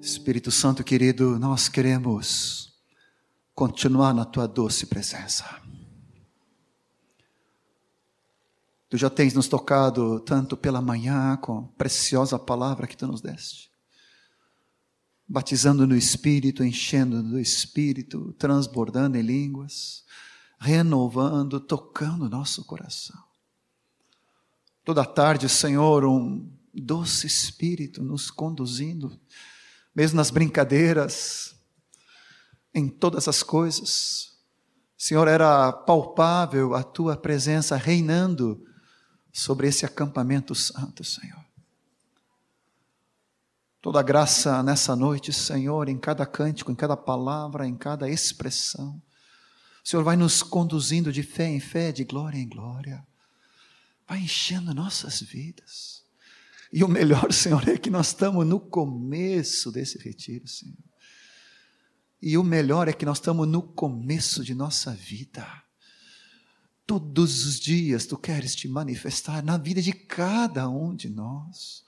Espírito Santo querido, nós queremos continuar na tua doce presença. Tu já tens nos tocado tanto pela manhã com a preciosa palavra que tu nos deste. Batizando no Espírito, enchendo do Espírito, transbordando em línguas, renovando, tocando nosso coração. Toda tarde, Senhor, um doce Espírito nos conduzindo, mesmo nas brincadeiras, em todas as coisas. Senhor, era palpável a tua presença reinando sobre esse acampamento santo, Senhor. Toda graça nessa noite, Senhor, em cada cântico, em cada palavra, em cada expressão. Senhor vai nos conduzindo de fé em fé, de glória em glória. Vai enchendo nossas vidas. E o melhor, Senhor, é que nós estamos no começo desse retiro, Senhor. E o melhor é que nós estamos no começo de nossa vida. Todos os dias tu queres te manifestar na vida de cada um de nós.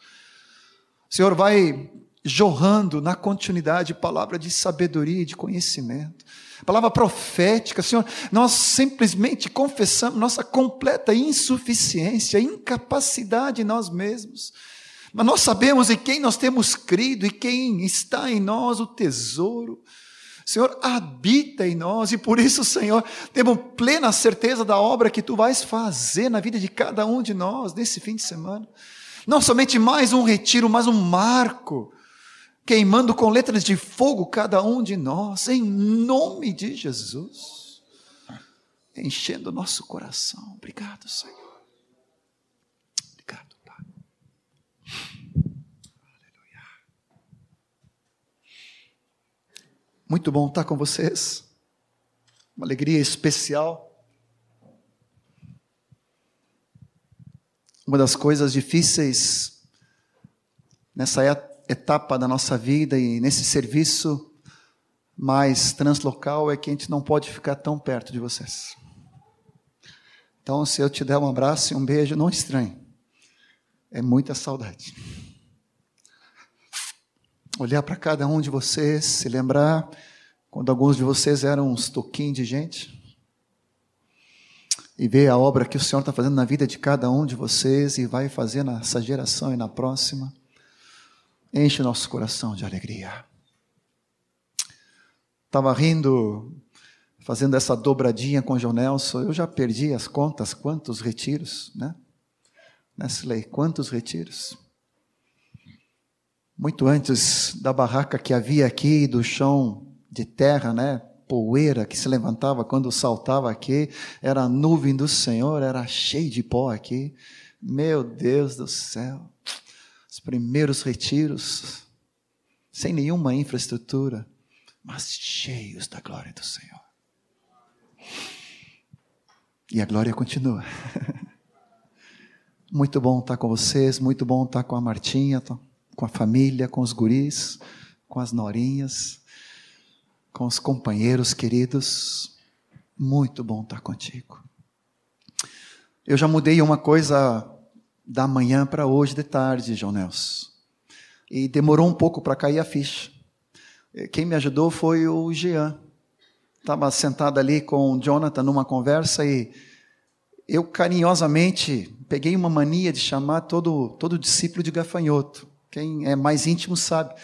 Senhor vai jorrando na continuidade palavra de sabedoria e de conhecimento, palavra profética, Senhor. Nós simplesmente confessamos nossa completa insuficiência, incapacidade em nós mesmos. Mas nós sabemos em quem nós temos crido e quem está em nós o tesouro. Senhor, habita em nós e por isso, Senhor, temos plena certeza da obra que tu vais fazer na vida de cada um de nós nesse fim de semana. Não somente mais um retiro, mas um marco, queimando com letras de fogo cada um de nós, em nome de Jesus, enchendo o nosso coração. Obrigado, Senhor. Muito bom estar com vocês. Uma alegria especial. Uma das coisas difíceis nessa etapa da nossa vida e nesse serviço mais translocal é que a gente não pode ficar tão perto de vocês. Então, se eu te der um abraço e um beijo, não estranhe. É muita saudade olhar para cada um de vocês, se lembrar quando alguns de vocês eram uns toquinhos de gente, e ver a obra que o Senhor está fazendo na vida de cada um de vocês e vai fazer nessa geração e na próxima, enche o nosso coração de alegria. Estava rindo, fazendo essa dobradinha com o João Nelson, eu já perdi as contas, quantos retiros, né? Nestlé, quantos retiros? muito antes da barraca que havia aqui, do chão de terra, né? Poeira que se levantava quando saltava aqui, era a nuvem do Senhor, era cheio de pó aqui. Meu Deus do céu. Os primeiros retiros, sem nenhuma infraestrutura, mas cheios da glória do Senhor. E a glória continua. Muito bom estar com vocês, muito bom estar com a Martinha com a família, com os guris, com as norinhas, com os companheiros queridos. Muito bom estar contigo. Eu já mudei uma coisa da manhã para hoje de tarde, João Nelson. E demorou um pouco para cair a ficha. Quem me ajudou foi o Jean. Estava sentado ali com o Jonathan numa conversa e eu carinhosamente peguei uma mania de chamar todo, todo discípulo de gafanhoto. Quem é mais íntimo sabe.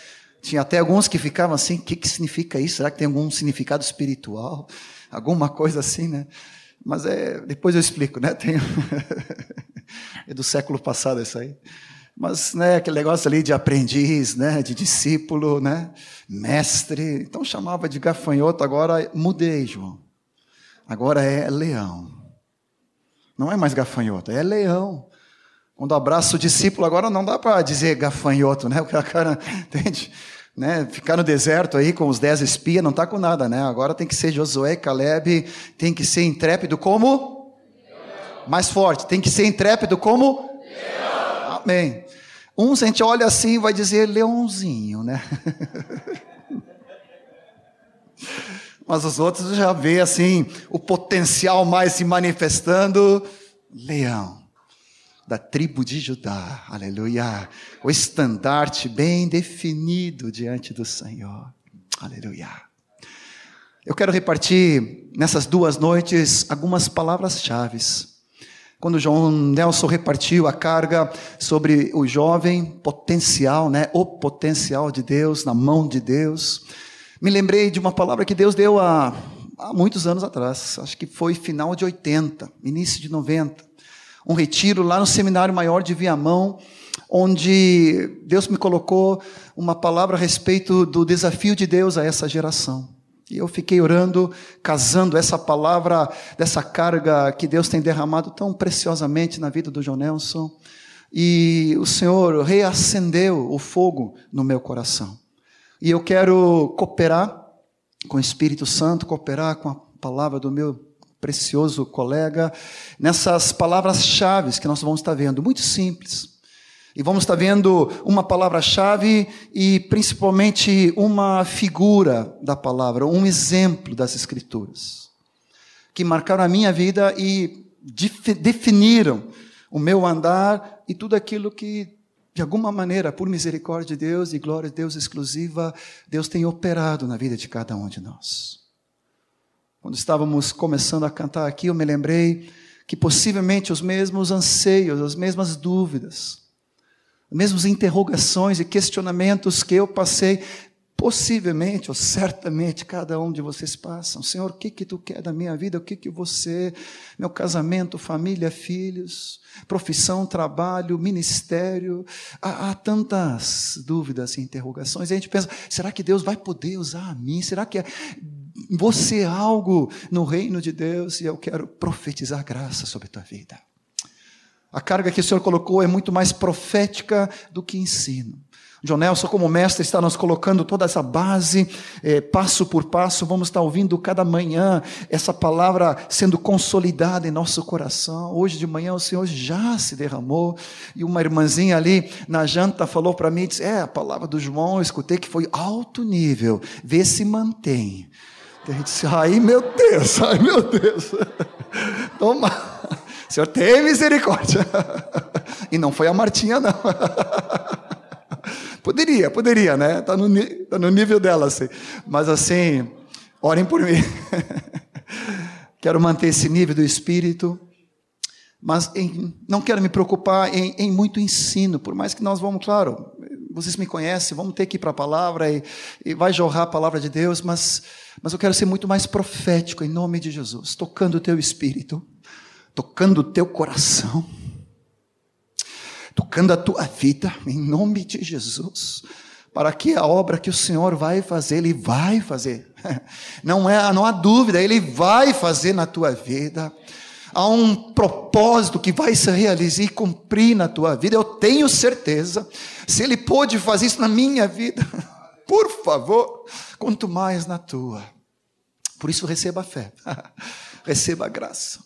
Tinha até alguns que ficavam assim: o que, que significa isso? Será que tem algum significado espiritual? Alguma coisa assim, né? Mas é, depois eu explico, né? Tem... é do século passado isso aí. Mas, né, aquele negócio ali de aprendiz, né, de discípulo, né, mestre. Então chamava de gafanhoto, agora mudei, João. Agora é leão. Não é mais gafanhoto, é leão. Quando abraça o discípulo, agora não dá para dizer gafanhoto, né? O cara, entende? Né? Ficar no deserto aí com os dez espias não está com nada, né? Agora tem que ser Josué, Caleb, tem que ser intrépido como? Mais forte, tem que ser intrépido como? Leão. Amém. Uns a gente olha assim e vai dizer leãozinho, né? Mas os outros já vê assim o potencial mais se manifestando, leão. da tribo de Judá. Aleluia. O estandarte bem definido diante do Senhor. Aleluia. Eu quero repartir nessas duas noites algumas palavras-chave. Quando João Nelson repartiu a carga sobre o jovem potencial, né, o potencial de Deus na mão de Deus, me lembrei de uma palavra que Deus deu há, há muitos anos atrás, acho que foi final de 80, início de 90 um retiro lá no Seminário Maior de Viamão, onde Deus me colocou uma palavra a respeito do desafio de Deus a essa geração. E eu fiquei orando, casando essa palavra, dessa carga que Deus tem derramado tão preciosamente na vida do João Nelson. E o Senhor reacendeu o fogo no meu coração. E eu quero cooperar com o Espírito Santo, cooperar com a palavra do meu precioso colega, nessas palavras-chave que nós vamos estar vendo, muito simples. E vamos estar vendo uma palavra-chave e principalmente uma figura da palavra, um exemplo das Escrituras, que marcaram a minha vida e definiram o meu andar e tudo aquilo que, de alguma maneira, por misericórdia de Deus e glória de Deus exclusiva, Deus tem operado na vida de cada um de nós. Quando estávamos começando a cantar aqui, eu me lembrei que possivelmente os mesmos anseios, as mesmas dúvidas, as mesmas interrogações e questionamentos que eu passei, possivelmente ou certamente cada um de vocês passam. Senhor, o que que tu quer da minha vida? O que que você, meu casamento, família, filhos, profissão, trabalho, ministério, há, há tantas dúvidas e interrogações. E a gente pensa, será que Deus vai poder usar a mim? Será que é você é algo no reino de Deus e eu quero profetizar graça sobre a tua vida. A carga que o Senhor colocou é muito mais profética do que ensino. John Nelson, como mestre, está nos colocando toda essa base, eh, passo por passo, vamos estar ouvindo cada manhã essa palavra sendo consolidada em nosso coração. Hoje de manhã o Senhor já se derramou, e uma irmãzinha ali na janta falou para mim: disse, É, a palavra do João, eu escutei que foi alto nível, vê se mantém. A gente disse, ai meu Deus, ai meu Deus. Toma, Senhor tem misericórdia. E não foi a Martinha, não. Poderia, poderia, né? Está no, tá no nível dela, assim. Mas assim, orem por mim. Quero manter esse nível do espírito. Mas em, não quero me preocupar em, em muito ensino, por mais que nós vamos, claro, vocês me conhecem, vamos ter que ir para a palavra e, e, vai jorrar a palavra de Deus, mas, mas eu quero ser muito mais profético em nome de Jesus, tocando o teu espírito, tocando o teu coração, tocando a tua vida em nome de Jesus, para que a obra que o Senhor vai fazer, Ele vai fazer, não, é, não há dúvida, Ele vai fazer na tua vida há um propósito que vai se realizar e cumprir na tua vida. Eu tenho certeza. Se Ele pôde fazer isso na minha vida, por favor, quanto mais na tua. Por isso, receba a fé, receba a graça.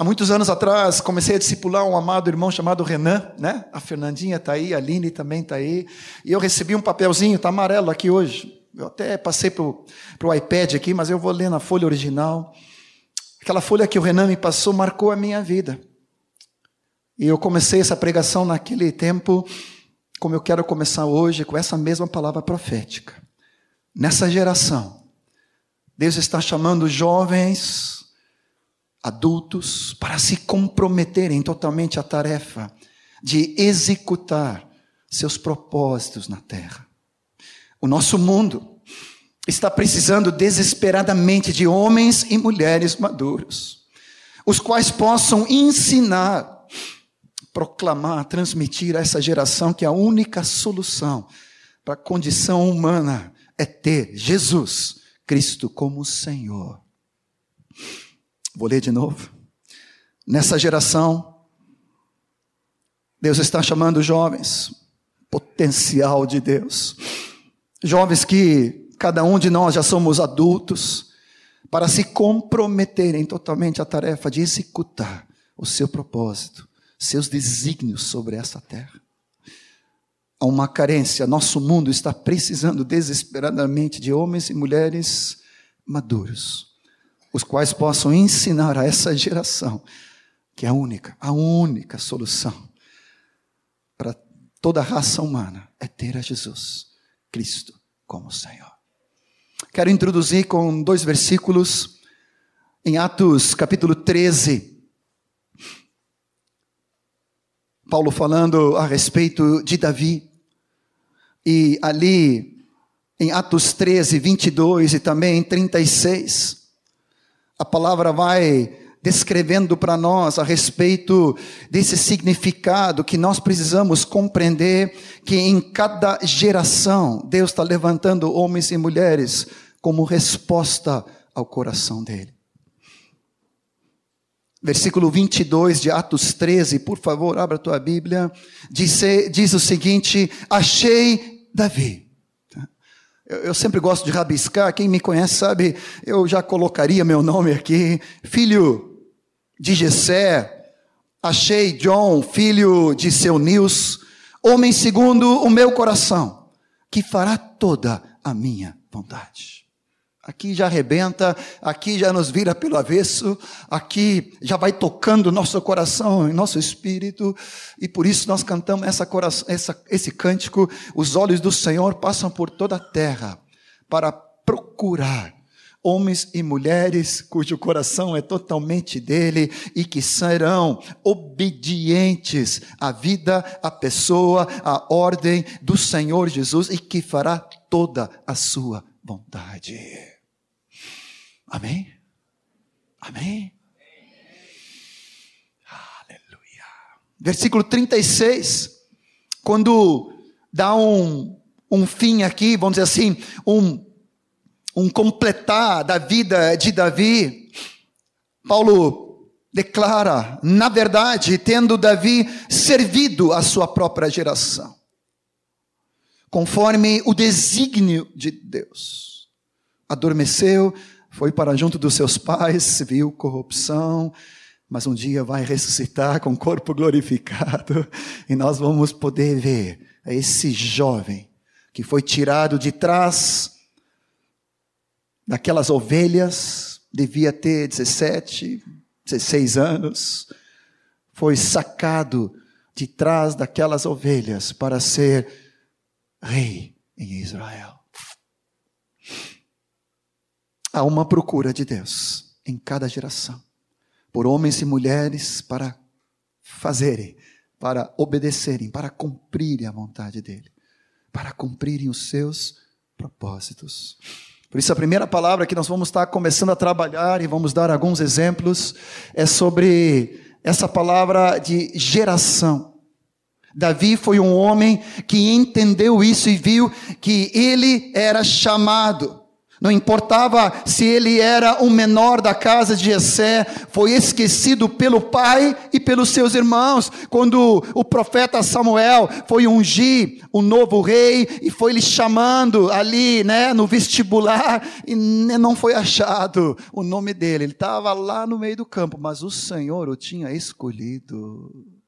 Há muitos anos atrás, comecei a discipular um amado irmão chamado Renan, né? A Fernandinha está aí, a Aline também está aí. E eu recebi um papelzinho, está amarelo aqui hoje. Eu até passei para o iPad aqui, mas eu vou ler na folha original. Aquela folha que o Renan me passou marcou a minha vida. E eu comecei essa pregação naquele tempo, como eu quero começar hoje, com essa mesma palavra profética. Nessa geração, Deus está chamando jovens, adultos, para se comprometerem totalmente à tarefa de executar seus propósitos na terra. O nosso mundo está precisando desesperadamente de homens e mulheres maduros, os quais possam ensinar, proclamar, transmitir a essa geração que a única solução para a condição humana é ter Jesus Cristo como Senhor. Vou ler de novo. Nessa geração, Deus está chamando jovens, potencial de Deus, jovens que cada um de nós já somos adultos, para se comprometerem totalmente à tarefa de executar o seu propósito, seus desígnios sobre essa terra. Há uma carência, nosso mundo está precisando desesperadamente de homens e mulheres maduros, os quais possam ensinar a essa geração que a única, a única solução para toda a raça humana é ter a Jesus, Cristo, como Senhor. Quero introduzir com dois versículos em Atos capítulo 13. Paulo falando a respeito de Davi. E ali em Atos 13, 22 e também em 36, a palavra vai descrevendo para nós a respeito desse significado que nós precisamos compreender que em cada geração Deus está levantando homens e mulheres como resposta ao coração dele. Versículo 22 de Atos 13, por favor, abra a tua Bíblia. Diz, diz o seguinte: Achei Davi. Eu sempre gosto de rabiscar, quem me conhece sabe, eu já colocaria meu nome aqui. Filho de Jessé, achei John, filho de seu Nils, homem segundo o meu coração, que fará toda a minha vontade. Aqui já arrebenta, aqui já nos vira pelo avesso, aqui já vai tocando nosso coração e nosso espírito, e por isso nós cantamos essa, essa, esse cântico. Os olhos do Senhor passam por toda a terra para procurar homens e mulheres cujo coração é totalmente dele e que serão obedientes à vida, à pessoa, à ordem do Senhor Jesus e que fará toda a sua vontade. Amém? Amém? Aleluia. Versículo 36, quando dá um, um fim aqui, vamos dizer assim, um, um completar da vida de Davi, Paulo declara, na verdade, tendo Davi servido a sua própria geração, conforme o desígnio de Deus, adormeceu foi para junto dos seus pais, viu corrupção, mas um dia vai ressuscitar com corpo glorificado, e nós vamos poder ver esse jovem que foi tirado de trás daquelas ovelhas, devia ter 17, 16 anos, foi sacado de trás daquelas ovelhas para ser rei em Israel. Há uma procura de Deus em cada geração, por homens e mulheres para fazerem, para obedecerem, para cumprirem a vontade dEle, para cumprirem os seus propósitos. Por isso, a primeira palavra que nós vamos estar começando a trabalhar e vamos dar alguns exemplos é sobre essa palavra de geração. Davi foi um homem que entendeu isso e viu que ele era chamado não importava se ele era o menor da casa de Jessé, foi esquecido pelo pai e pelos seus irmãos. Quando o profeta Samuel foi ungir o novo rei e foi lhe chamando ali, né, no vestibular e não foi achado o nome dele. Ele estava lá no meio do campo, mas o Senhor o tinha escolhido.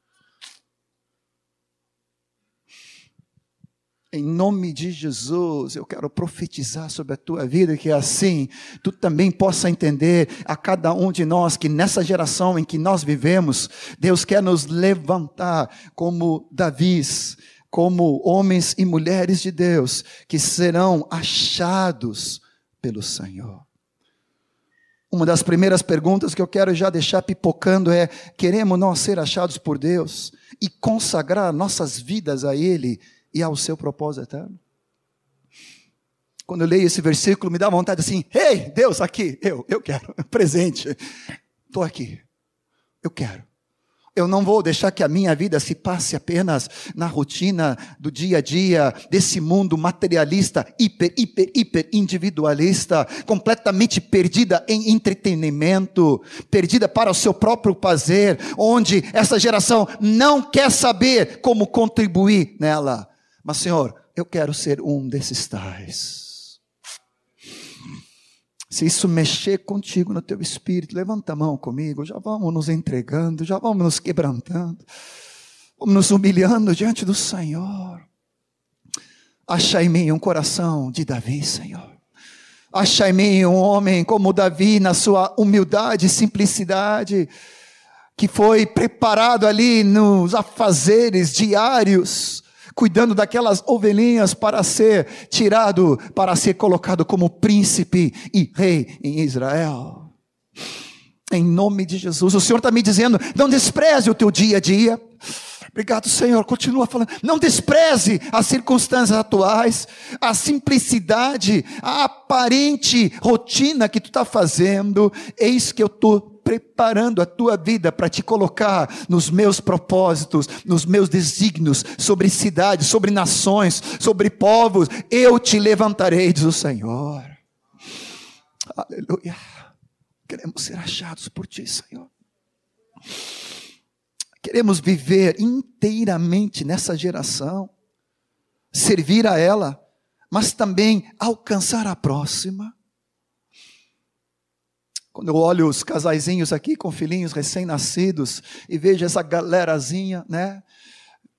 Em nome de Jesus, eu quero profetizar sobre a tua vida que assim tu também possa entender a cada um de nós que nessa geração em que nós vivemos, Deus quer nos levantar como Davis, como homens e mulheres de Deus que serão achados pelo Senhor. Uma das primeiras perguntas que eu quero já deixar pipocando é: queremos nós ser achados por Deus e consagrar nossas vidas a Ele? E ao seu propósito eterno. Quando eu leio esse versículo, me dá vontade assim: Ei, hey, Deus, aqui, eu, eu quero, presente, estou aqui, eu quero. Eu não vou deixar que a minha vida se passe apenas na rotina do dia a dia, desse mundo materialista, hiper, hiper, hiper individualista, completamente perdida em entretenimento, perdida para o seu próprio prazer, onde essa geração não quer saber como contribuir nela. Mas, Senhor, eu quero ser um desses tais. Se isso mexer contigo no teu espírito, levanta a mão comigo, já vamos nos entregando, já vamos nos quebrantando, vamos nos humilhando diante do Senhor. Acha em mim um coração de Davi, Senhor. Acha em mim um homem como Davi, na sua humildade e simplicidade que foi preparado ali nos afazeres diários, cuidando daquelas ovelhinhas para ser tirado, para ser colocado como príncipe e rei em Israel. Em nome de Jesus, o Senhor está me dizendo: não despreze o teu dia a dia. Obrigado, Senhor. Continua falando. Não despreze as circunstâncias atuais, a simplicidade, a aparente rotina que tu está fazendo. Eis que eu estou preparando a tua vida para te colocar nos meus propósitos, nos meus desígnios, sobre cidades, sobre nações, sobre povos. Eu te levantarei, diz o Senhor. Aleluia. Queremos ser achados por ti, Senhor. Queremos viver inteiramente nessa geração, servir a ela, mas também alcançar a próxima. Quando eu olho os casaizinhos aqui com filhinhos recém-nascidos e vejo essa galerazinha, né?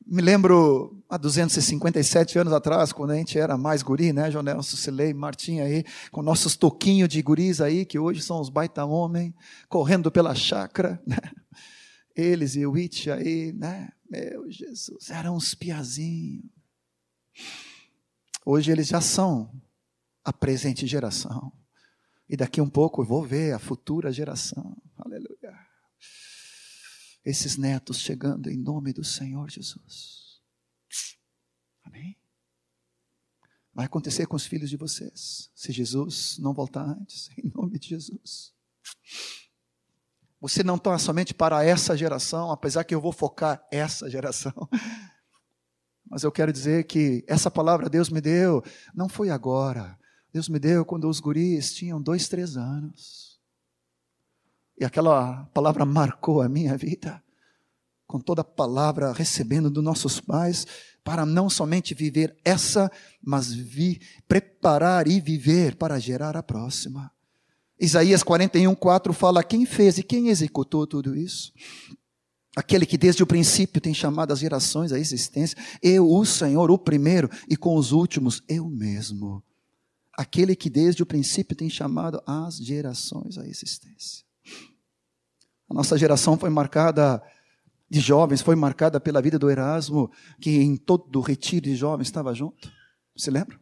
Me lembro há 257 anos atrás, quando a gente era mais guri, né, João Nelson, Cilei, Martim aí, com nossos toquinhos de guris aí, que hoje são os baita homem, correndo pela chácara, né? Eles e o It aí, né? Meu Jesus, eram uns piazinhos. Hoje eles já são a presente geração. E daqui um pouco eu vou ver a futura geração. Aleluia. Esses netos chegando em nome do Senhor Jesus. Amém? Vai acontecer com os filhos de vocês, se Jesus não voltar antes, em nome de Jesus. Você não está somente para essa geração, apesar que eu vou focar essa geração. Mas eu quero dizer que essa palavra Deus me deu, não foi agora. Deus me deu quando os guris tinham dois, três anos. E aquela palavra marcou a minha vida. Com toda a palavra recebendo dos nossos pais, para não somente viver essa, mas vi, preparar e viver para gerar a próxima. Isaías 41, 4 fala: quem fez e quem executou tudo isso? Aquele que desde o princípio tem chamado as gerações à existência, eu, o Senhor, o primeiro, e com os últimos, eu mesmo. Aquele que desde o princípio tem chamado as gerações à existência. A nossa geração foi marcada de jovens, foi marcada pela vida do Erasmo, que em todo o retiro de jovens estava junto. Se lembra?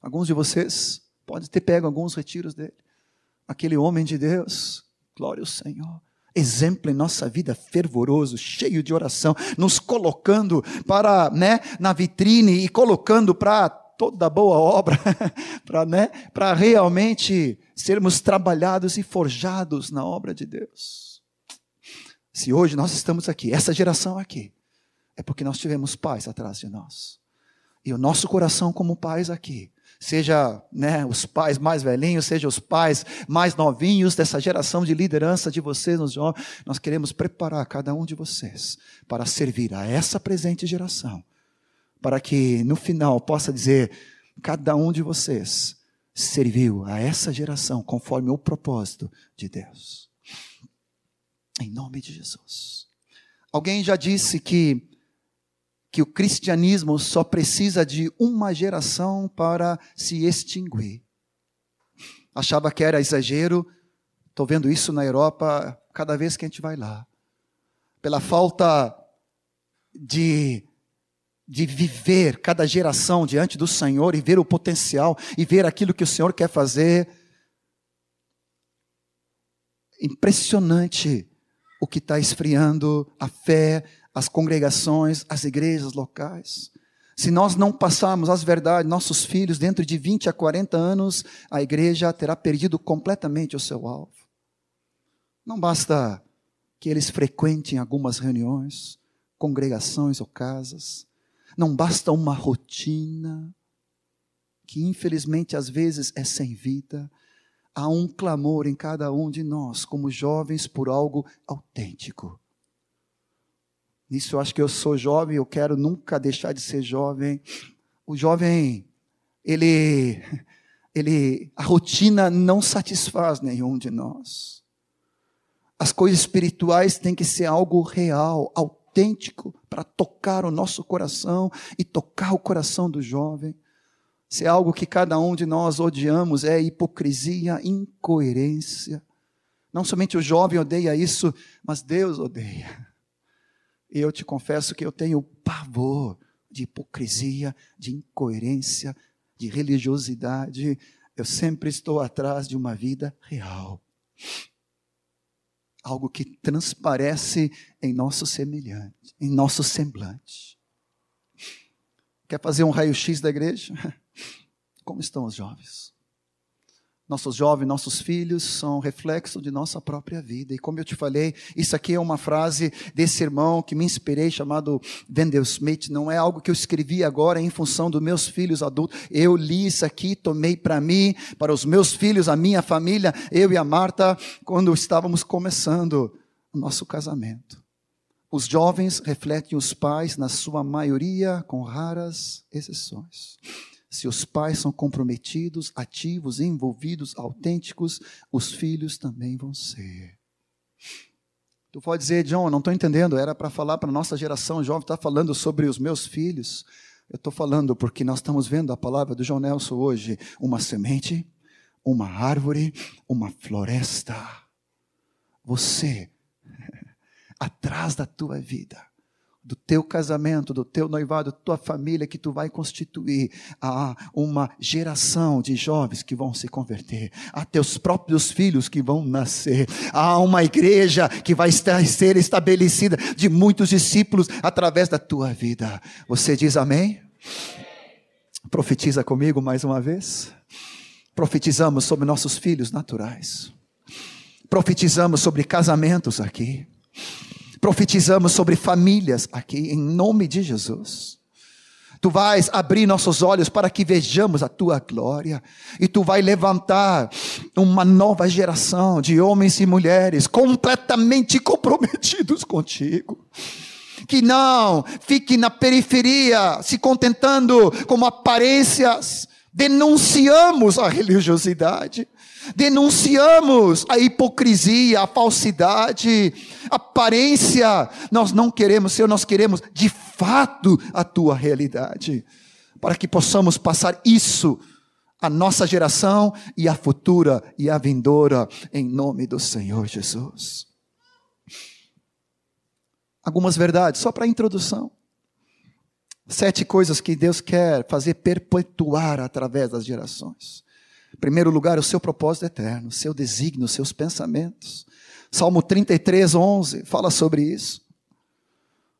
Alguns de vocês podem ter pego alguns retiros dele aquele homem de Deus, glória ao Senhor, exemplo em nossa vida fervoroso, cheio de oração, nos colocando para, né, na vitrine e colocando para toda boa obra, para, né, realmente sermos trabalhados e forjados na obra de Deus. Se hoje nós estamos aqui, essa geração aqui, é porque nós tivemos pais atrás de nós. E o nosso coração como pais aqui seja né, os pais mais velhinhos, seja os pais mais novinhos dessa geração de liderança de vocês, nos jovens, nós queremos preparar cada um de vocês para servir a essa presente geração, para que no final possa dizer, cada um de vocês serviu a essa geração conforme o propósito de Deus. Em nome de Jesus. Alguém já disse que que o cristianismo só precisa de uma geração para se extinguir. Achava que era exagero, estou vendo isso na Europa cada vez que a gente vai lá. Pela falta de, de viver cada geração diante do Senhor e ver o potencial e ver aquilo que o Senhor quer fazer. Impressionante o que está esfriando a fé, as congregações, as igrejas locais. Se nós não passarmos as verdades, nossos filhos, dentro de 20 a 40 anos, a igreja terá perdido completamente o seu alvo. Não basta que eles frequentem algumas reuniões, congregações ou casas. Não basta uma rotina, que infelizmente às vezes é sem vida. Há um clamor em cada um de nós, como jovens, por algo autêntico Nisso eu acho que eu sou jovem, eu quero nunca deixar de ser jovem. O jovem, ele, ele, a rotina não satisfaz nenhum de nós. As coisas espirituais têm que ser algo real, autêntico, para tocar o nosso coração e tocar o coração do jovem. Se é algo que cada um de nós odiamos, é hipocrisia, incoerência. Não somente o jovem odeia isso, mas Deus odeia. E eu te confesso que eu tenho pavor de hipocrisia, de incoerência, de religiosidade. Eu sempre estou atrás de uma vida real. Algo que transparece em nosso semelhante, em nosso semblante. Quer fazer um raio-x da igreja? Como estão os jovens? Nossos jovens, nossos filhos são reflexo de nossa própria vida. E como eu te falei, isso aqui é uma frase desse irmão que me inspirei, chamado Wendell Smith. Não é algo que eu escrevi agora em função dos meus filhos adultos. Eu li isso aqui, tomei para mim, para os meus filhos, a minha família, eu e a Marta, quando estávamos começando o nosso casamento. Os jovens refletem os pais, na sua maioria, com raras exceções. Se os pais são comprometidos, ativos, envolvidos, autênticos, os filhos também vão ser. Tu pode dizer, John, não estou entendendo, era para falar para a nossa geração jovem, está falando sobre os meus filhos. Eu estou falando porque nós estamos vendo a palavra do João Nelson hoje: uma semente, uma árvore, uma floresta. Você, atrás da tua vida, do teu casamento, do teu noivado, da tua família que tu vai constituir, há uma geração de jovens que vão se converter, há teus próprios filhos que vão nascer, há uma igreja que vai estar, ser estabelecida de muitos discípulos através da tua vida. Você diz amém? Profetiza comigo mais uma vez. Profetizamos sobre nossos filhos naturais. Profetizamos sobre casamentos aqui profetizamos sobre famílias aqui, em nome de Jesus. Tu vais abrir nossos olhos para que vejamos a tua glória, e tu vai levantar uma nova geração de homens e mulheres completamente comprometidos contigo que não fique na periferia, se contentando com aparências. Denunciamos a religiosidade, Denunciamos a hipocrisia, a falsidade, a aparência. Nós não queremos, Senhor, nós queremos de fato a tua realidade, para que possamos passar isso à nossa geração e à futura e à vindoura, em nome do Senhor Jesus. Algumas verdades, só para introdução. Sete coisas que Deus quer fazer perpetuar através das gerações. Primeiro lugar, o seu propósito eterno, o seu desígnio, os seus pensamentos. Salmo 33, 11 fala sobre isso.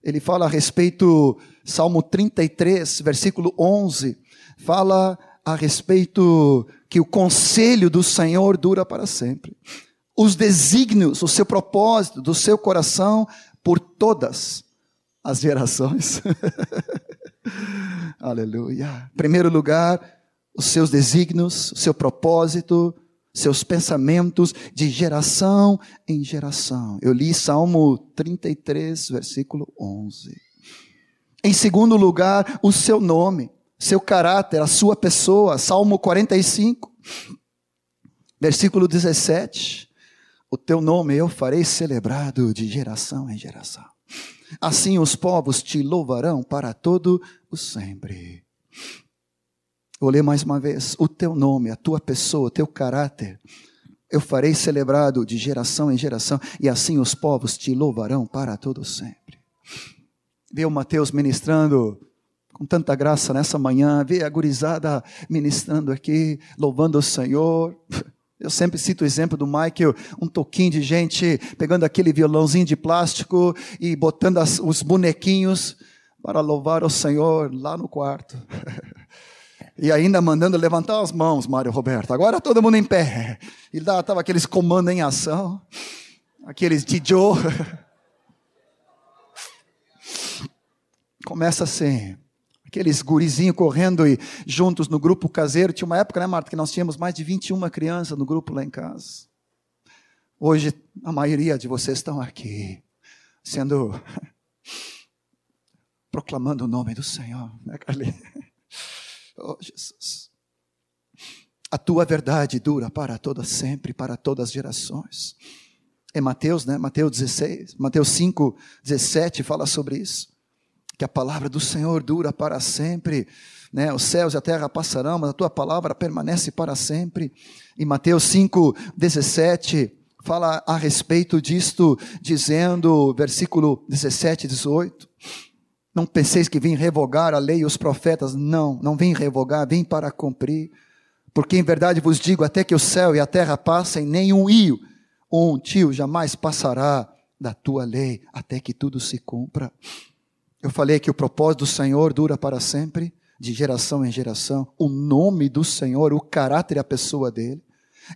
Ele fala a respeito, Salmo 33, versículo 11, fala a respeito que o conselho do Senhor dura para sempre. Os desígnios, o seu propósito do seu coração por todas as gerações. Aleluia. Primeiro lugar, os seus desígnios, o seu propósito, seus pensamentos de geração em geração. Eu li Salmo 33, versículo 11. Em segundo lugar, o seu nome, seu caráter, a sua pessoa. Salmo 45, versículo 17. O teu nome eu farei celebrado de geração em geração. Assim os povos te louvarão para todo o sempre. Vou ler mais uma vez. O teu nome, a tua pessoa, o teu caráter, eu farei celebrado de geração em geração, e assim os povos te louvarão para todo sempre. Vê o Mateus ministrando com tanta graça nessa manhã, vê a gurizada ministrando aqui, louvando o Senhor. Eu sempre cito o exemplo do Michael, um toquinho de gente pegando aquele violãozinho de plástico e botando as, os bonequinhos para louvar o Senhor lá no quarto. E ainda mandando levantar as mãos, Mário Roberto. Agora todo mundo em pé. E estava aqueles comandos em ação. Aqueles Joe. Começa assim. Aqueles gurizinhos correndo e juntos no grupo caseiro. Tinha uma época, né, Marta, que nós tínhamos mais de 21 crianças no grupo lá em casa. Hoje, a maioria de vocês estão aqui, sendo. proclamando o nome do Senhor, né, Carlinhos? Oh, Jesus. A tua verdade dura para toda sempre, para todas as gerações. É Mateus, né? Mateus 16, Mateus 5, 17 fala sobre isso. Que a palavra do Senhor dura para sempre, né? Os céus e a terra passarão, mas a tua palavra permanece para sempre. E Mateus 5, 17 fala a respeito disto, dizendo, versículo 17 e 18: Não penseis que vim revogar a lei e os profetas. Não, não vim revogar, vim para cumprir. Porque em verdade vos digo: até que o céu e a terra passem, nem um io, um tio jamais passará da tua lei, até que tudo se cumpra. Eu falei que o propósito do Senhor dura para sempre, de geração em geração. O nome do Senhor, o caráter e a pessoa dele.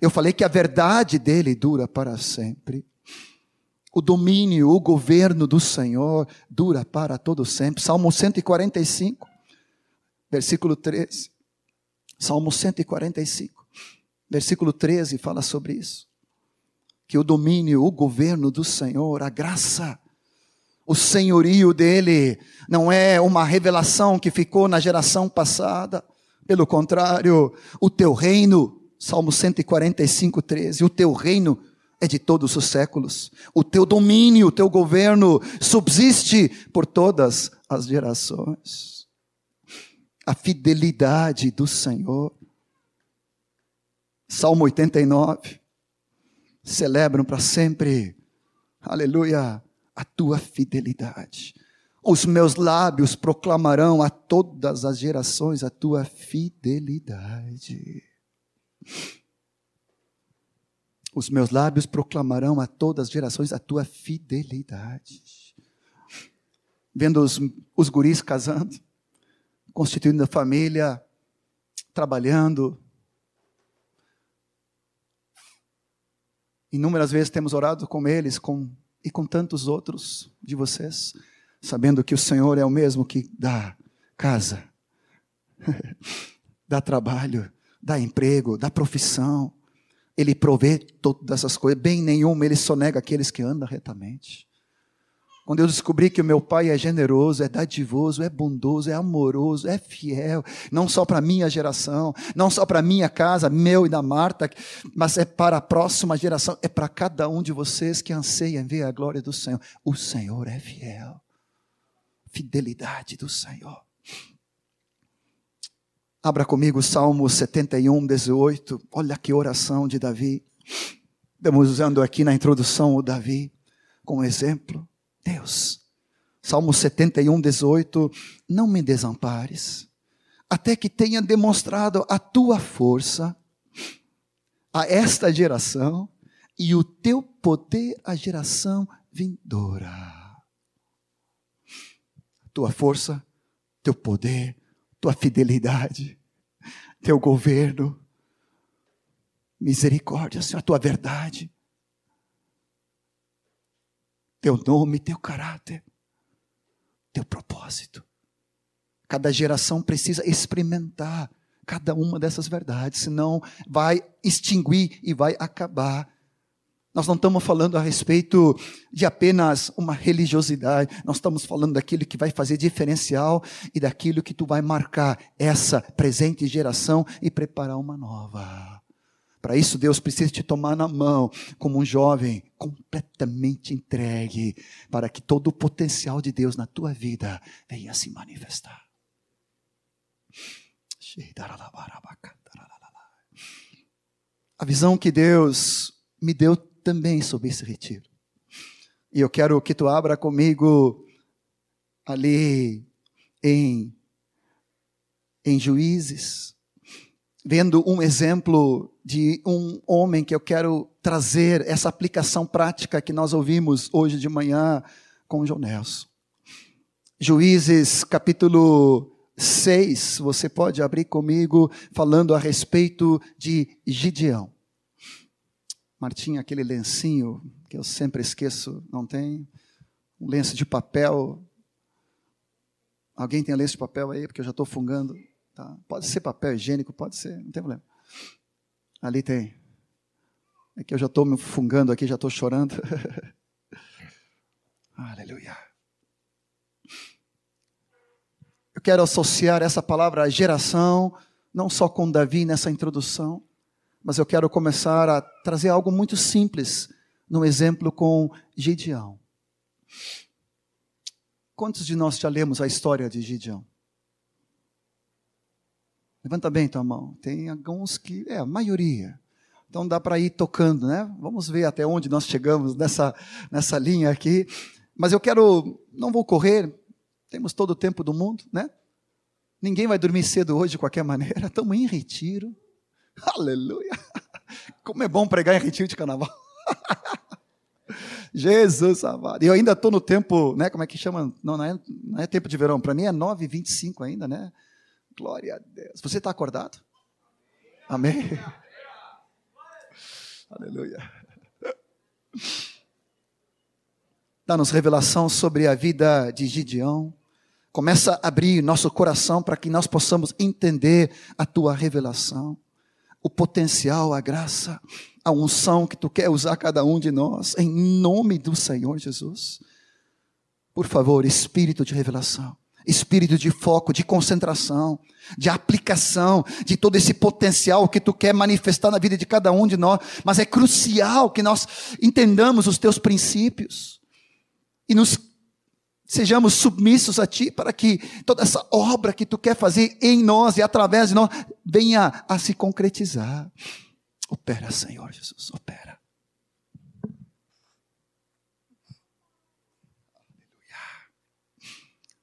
Eu falei que a verdade dele dura para sempre. O domínio, o governo do Senhor dura para todo sempre. Salmo 145, versículo 13. Salmo 145, versículo 13 fala sobre isso. Que o domínio, o governo do Senhor, a graça, o senhorio dele não é uma revelação que ficou na geração passada. Pelo contrário, o teu reino Salmo 145, 13. O teu reino é de todos os séculos. O teu domínio, o teu governo subsiste por todas as gerações. A fidelidade do Senhor. Salmo 89. Celebram para sempre, aleluia, a tua fidelidade. Os meus lábios proclamarão a todas as gerações a tua fidelidade. Os meus lábios proclamarão a todas as gerações a tua fidelidade. Vendo os, os guris casando, constituindo a família, trabalhando. Inúmeras vezes temos orado com eles com, e com tantos outros de vocês, sabendo que o Senhor é o mesmo que dá casa, dá trabalho, dá emprego, dá profissão. Ele provê todas essas coisas. Bem nenhuma, ele sonega aqueles que andam retamente. Quando eu descobri que o meu pai é generoso, é dadivoso, é bondoso, é amoroso, é fiel, não só para minha geração, não só para minha casa, meu e da Marta, mas é para a próxima geração, é para cada um de vocês que anseiam ver a glória do Senhor. O Senhor é fiel. Fidelidade do Senhor. Abra comigo o Salmo 71, 18. Olha que oração de Davi. Estamos usando aqui na introdução o Davi como exemplo. Deus, Salmo 71, 18. Não me desampares, até que tenha demonstrado a tua força a esta geração e o teu poder à geração vindoura. Tua força, teu poder, tua fidelidade, teu governo, misericórdia, Senhor, a tua verdade, teu nome, teu caráter, teu propósito. Cada geração precisa experimentar cada uma dessas verdades, senão vai extinguir e vai acabar nós não estamos falando a respeito de apenas uma religiosidade, nós estamos falando daquilo que vai fazer diferencial e daquilo que tu vai marcar essa presente geração e preparar uma nova. Para isso, Deus precisa te tomar na mão como um jovem completamente entregue, para que todo o potencial de Deus na tua vida venha se manifestar. A visão que Deus me deu também sobre esse retiro. E eu quero que tu abra comigo ali em, em Juízes, vendo um exemplo de um homem que eu quero trazer essa aplicação prática que nós ouvimos hoje de manhã com João Nelson. Juízes capítulo 6, você pode abrir comigo falando a respeito de Gideão. Martinha, aquele lencinho que eu sempre esqueço, não tem? Um lenço de papel. Alguém tem lenço de papel aí? Porque eu já estou fungando. Tá? Pode ser papel higiênico, pode ser, não tem problema. Ali tem. É que eu já estou me fungando aqui, já estou chorando. Aleluia. Eu quero associar essa palavra geração, não só com Davi nessa introdução, mas eu quero começar a trazer algo muito simples, no exemplo com Gideão. Quantos de nós já lemos a história de Gideão? Levanta bem tua mão. Tem alguns que, é, a maioria. Então dá para ir tocando, né? Vamos ver até onde nós chegamos nessa, nessa linha aqui. Mas eu quero, não vou correr, temos todo o tempo do mundo, né? Ninguém vai dormir cedo hoje de qualquer maneira, estamos em retiro. Aleluia! Como é bom pregar em retiro de carnaval. Jesus amado. E eu ainda estou no tempo, né? Como é que chama? Não, não é, não é tempo de verão. Para mim é 9h25 ainda, né? Glória a Deus. Você está acordado? Amém? Aleluia. Dá-nos revelação sobre a vida de Gideão. Começa a abrir nosso coração para que nós possamos entender a tua revelação, o potencial, a graça, a unção que tu quer usar cada um de nós, em nome do Senhor Jesus. Por favor, espírito de revelação espírito de foco, de concentração, de aplicação, de todo esse potencial que tu quer manifestar na vida de cada um de nós, mas é crucial que nós entendamos os teus princípios e nos sejamos submissos a ti para que toda essa obra que tu quer fazer em nós e através de nós venha a se concretizar. Opera, Senhor Jesus, opera.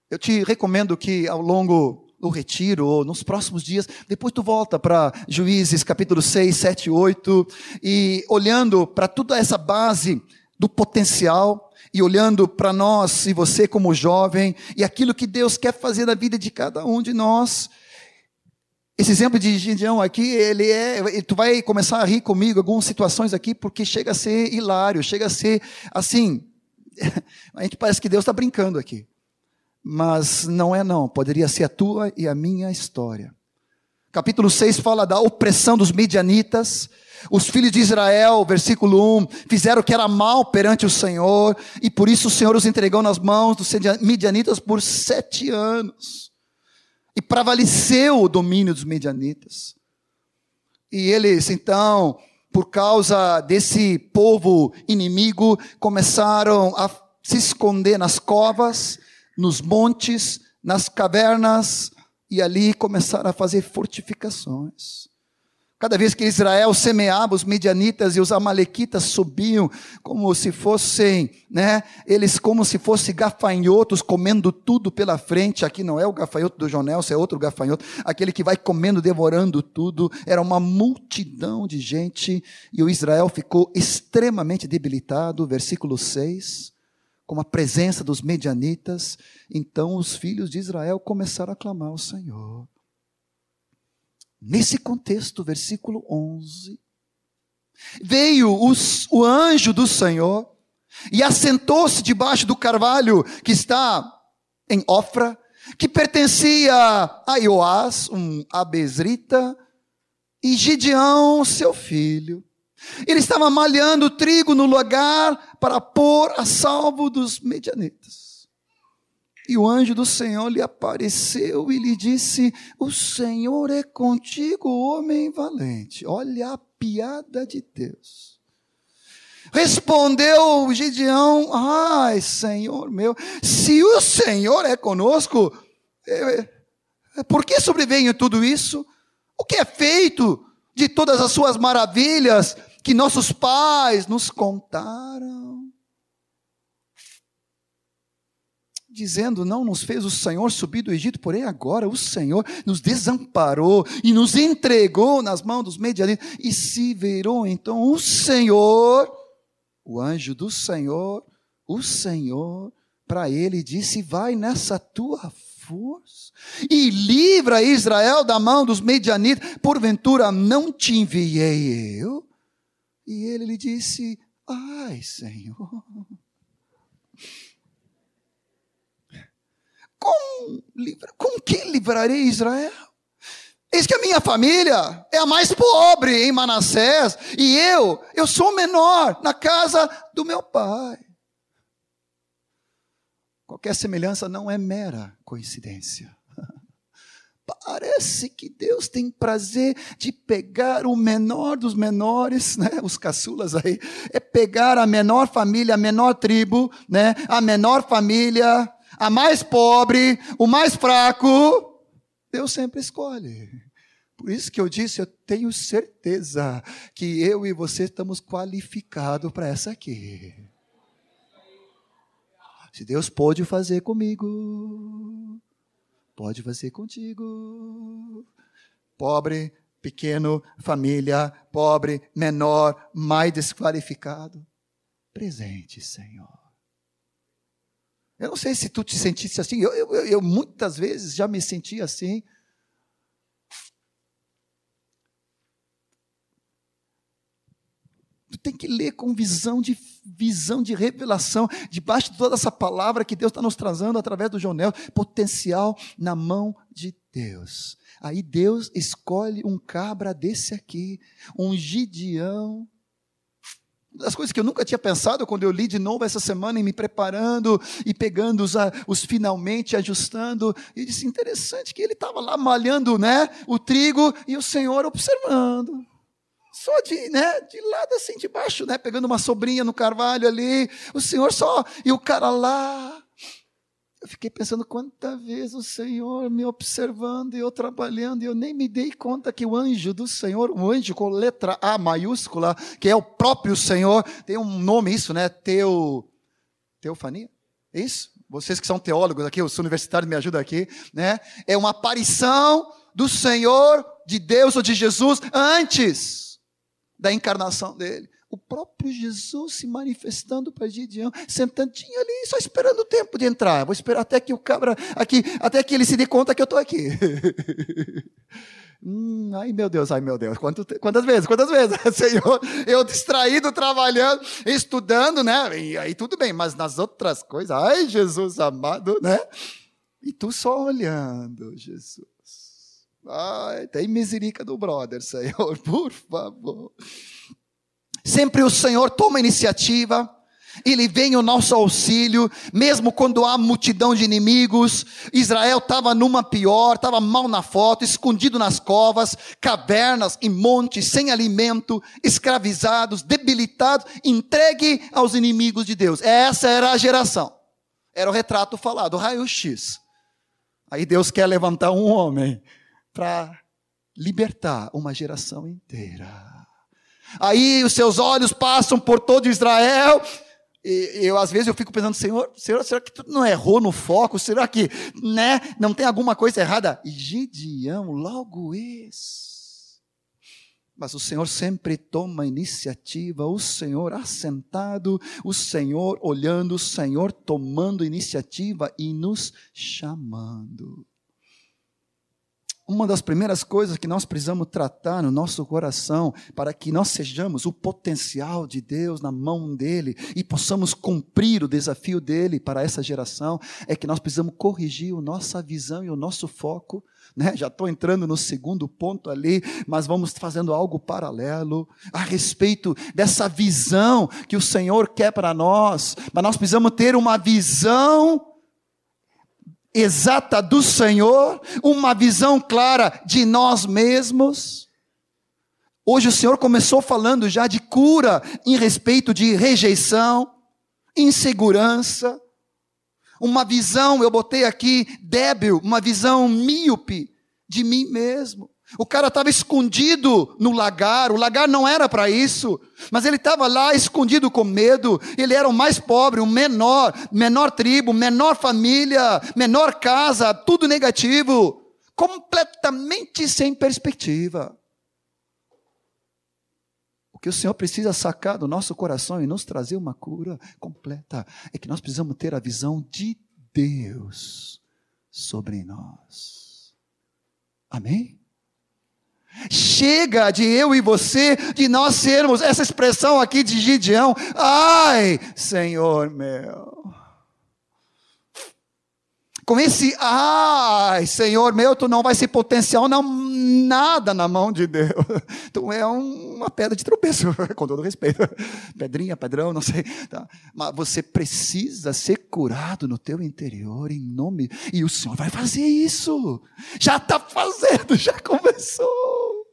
Eu te recomendo que ao longo do retiro, ou nos próximos dias, depois tu volta para Juízes capítulo 6, 7, 8, e olhando para toda essa base do potencial, e olhando para nós e você como jovem, e aquilo que Deus quer fazer na vida de cada um de nós. Esse exemplo de Gideão aqui, ele é, tu vai começar a rir comigo algumas situações aqui, porque chega a ser hilário, chega a ser assim, a gente parece que Deus está brincando aqui mas não é não, poderia ser a tua e a minha história. Capítulo 6 fala da opressão dos midianitas. Os filhos de Israel, versículo 1, fizeram o que era mal perante o Senhor, e por isso o Senhor os entregou nas mãos dos midianitas por sete anos. E prevaleceu o domínio dos midianitas. E eles, então, por causa desse povo inimigo, começaram a se esconder nas covas, nos montes, nas cavernas, e ali começaram a fazer fortificações. Cada vez que Israel semeava, os midianitas e os amalequitas subiam como se fossem, né? Eles como se fossem gafanhotos comendo tudo pela frente. Aqui não é o gafanhoto do Jonel, é outro gafanhoto, aquele que vai comendo, devorando tudo. Era uma multidão de gente e o Israel ficou extremamente debilitado. Versículo 6 com a presença dos medianitas, então os filhos de Israel começaram a clamar ao Senhor. Nesse contexto, versículo 11, veio os, o anjo do Senhor e assentou-se debaixo do carvalho que está em Ofra, que pertencia a Ioás, um abesrita, e Gideão, seu filho. Ele estava malhando trigo no lugar para pôr a salvo dos medianitas. E o anjo do Senhor lhe apareceu e lhe disse: O Senhor é contigo, homem valente. Olha a piada de Deus. Respondeu Gideão: Ai, Senhor meu, se o Senhor é conosco, é, é, por que sobrevém tudo isso? O que é feito de todas as suas maravilhas? que nossos pais nos contaram. Dizendo, não nos fez o Senhor subir do Egito, porém agora o Senhor nos desamparou e nos entregou nas mãos dos medianitas. E se virou então o Senhor, o anjo do Senhor, o Senhor, para ele disse: Vai nessa tua força e livra Israel da mão dos medianitas. Porventura não te enviei eu? E ele lhe disse: Ai, Senhor, com, com que livrarei Israel? Eis que a minha família é a mais pobre em Manassés, e eu, eu sou menor na casa do meu pai. Qualquer semelhança não é mera coincidência. Parece que Deus tem prazer de pegar o menor dos menores, né? os caçulas aí, é pegar a menor família, a menor tribo, né? a menor família, a mais pobre, o mais fraco. Deus sempre escolhe. Por isso que eu disse, eu tenho certeza que eu e você estamos qualificados para essa aqui. Se Deus pode fazer comigo, pode fazer contigo. Pobre, pequeno, família, pobre, menor, mais desqualificado. Presente, Senhor. Eu não sei se tu te sentisse assim, eu, eu, eu muitas vezes já me senti assim. Tu tem que ler com visão de visão de revelação, debaixo de toda essa palavra que Deus está nos trazendo através do Jonel, potencial na mão de Deus. Aí Deus escolhe um cabra desse aqui, um Gideão, das coisas que eu nunca tinha pensado quando eu li de novo essa semana e me preparando e pegando os, os finalmente, ajustando. E disse: interessante que ele estava lá malhando né, o trigo e o Senhor observando. Só de, né, de lado assim, de baixo, né, pegando uma sobrinha no carvalho ali. O Senhor só, e o cara lá. Eu fiquei pensando quanta vezes o Senhor me observando e eu trabalhando, e eu nem me dei conta que o anjo do Senhor, o anjo com letra A maiúscula, que é o próprio Senhor, tem um nome isso, né? Teu, teofania? É isso? Vocês que são teólogos aqui, os universitários me ajudam aqui, né? É uma aparição do Senhor, de Deus ou de Jesus antes da encarnação dele o próprio Jesus se manifestando para Gideão, sentadinho ali, só esperando o tempo de entrar. Vou esperar até que o cabra aqui, até que ele se dê conta que eu estou aqui. hum, ai meu Deus, ai meu Deus, Quanto, quantas vezes, quantas vezes, Senhor, eu distraído, trabalhando, estudando, né? E aí tudo bem, mas nas outras coisas, ai Jesus amado, né? E tu só olhando, Jesus. Ai, tem misericórdia do brother, Senhor, por favor. Sempre o Senhor toma iniciativa, ele vem ao nosso auxílio, mesmo quando há multidão de inimigos. Israel estava numa pior, estava mal na foto, escondido nas covas, cavernas e montes, sem alimento, escravizados, debilitados, entregue aos inimigos de Deus. Essa era a geração. Era o retrato falado, o raio-x. Aí Deus quer levantar um homem para libertar uma geração inteira. Aí os seus olhos passam por todo Israel. E eu às vezes eu fico pensando, Senhor, Senhor, será que tu não errou no foco? Será que, né, não tem alguma coisa errada? E Gideão, logo esse. Mas o Senhor sempre toma iniciativa, o Senhor assentado, o Senhor olhando, o Senhor tomando iniciativa e nos chamando uma das primeiras coisas que nós precisamos tratar no nosso coração, para que nós sejamos o potencial de Deus na mão dele e possamos cumprir o desafio dele para essa geração, é que nós precisamos corrigir a nossa visão e o nosso foco. Né? Já estou entrando no segundo ponto ali, mas vamos fazendo algo paralelo a respeito dessa visão que o Senhor quer para nós. Mas nós precisamos ter uma visão exata do Senhor, uma visão clara de nós mesmos. Hoje o Senhor começou falando já de cura em respeito de rejeição, insegurança, uma visão, eu botei aqui débil, uma visão míope de mim mesmo. O cara estava escondido no lagar, o lagar não era para isso, mas ele estava lá escondido com medo. Ele era o mais pobre, o menor, menor tribo, menor família, menor casa, tudo negativo, completamente sem perspectiva. O que o Senhor precisa sacar do nosso coração e nos trazer uma cura completa é que nós precisamos ter a visão de Deus sobre nós. Amém? Chega de eu e você, de nós sermos essa expressão aqui de Gideão. Ai, Senhor meu. Com esse, ai, Senhor meu, tu não vai ser potencial não, nada na mão de Deus. Tu é um, uma pedra de tropeço, com todo respeito. Pedrinha, pedrão, não sei. Tá? Mas você precisa ser curado no teu interior, em nome. E o Senhor vai fazer isso. Já está fazendo, já começou.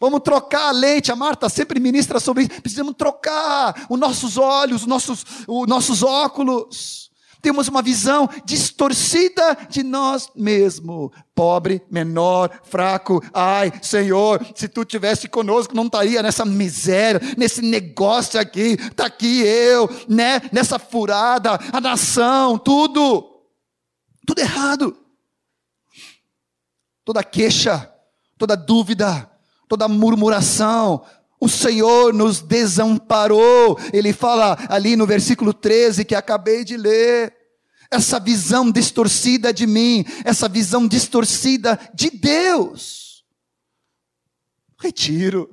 Vamos trocar a leite, a Marta sempre ministra sobre isso. Precisamos trocar os nossos olhos, os nossos, os nossos óculos. Temos uma visão distorcida de nós mesmos. Pobre, menor, fraco. Ai, Senhor, se tu tivesse conosco, não estaria nessa miséria, nesse negócio aqui. Está aqui eu, né? Nessa furada, a nação, tudo. Tudo errado. Toda queixa, toda dúvida, toda murmuração, o Senhor nos desamparou. Ele fala ali no versículo 13 que acabei de ler. Essa visão distorcida de mim, essa visão distorcida de Deus. Retiro,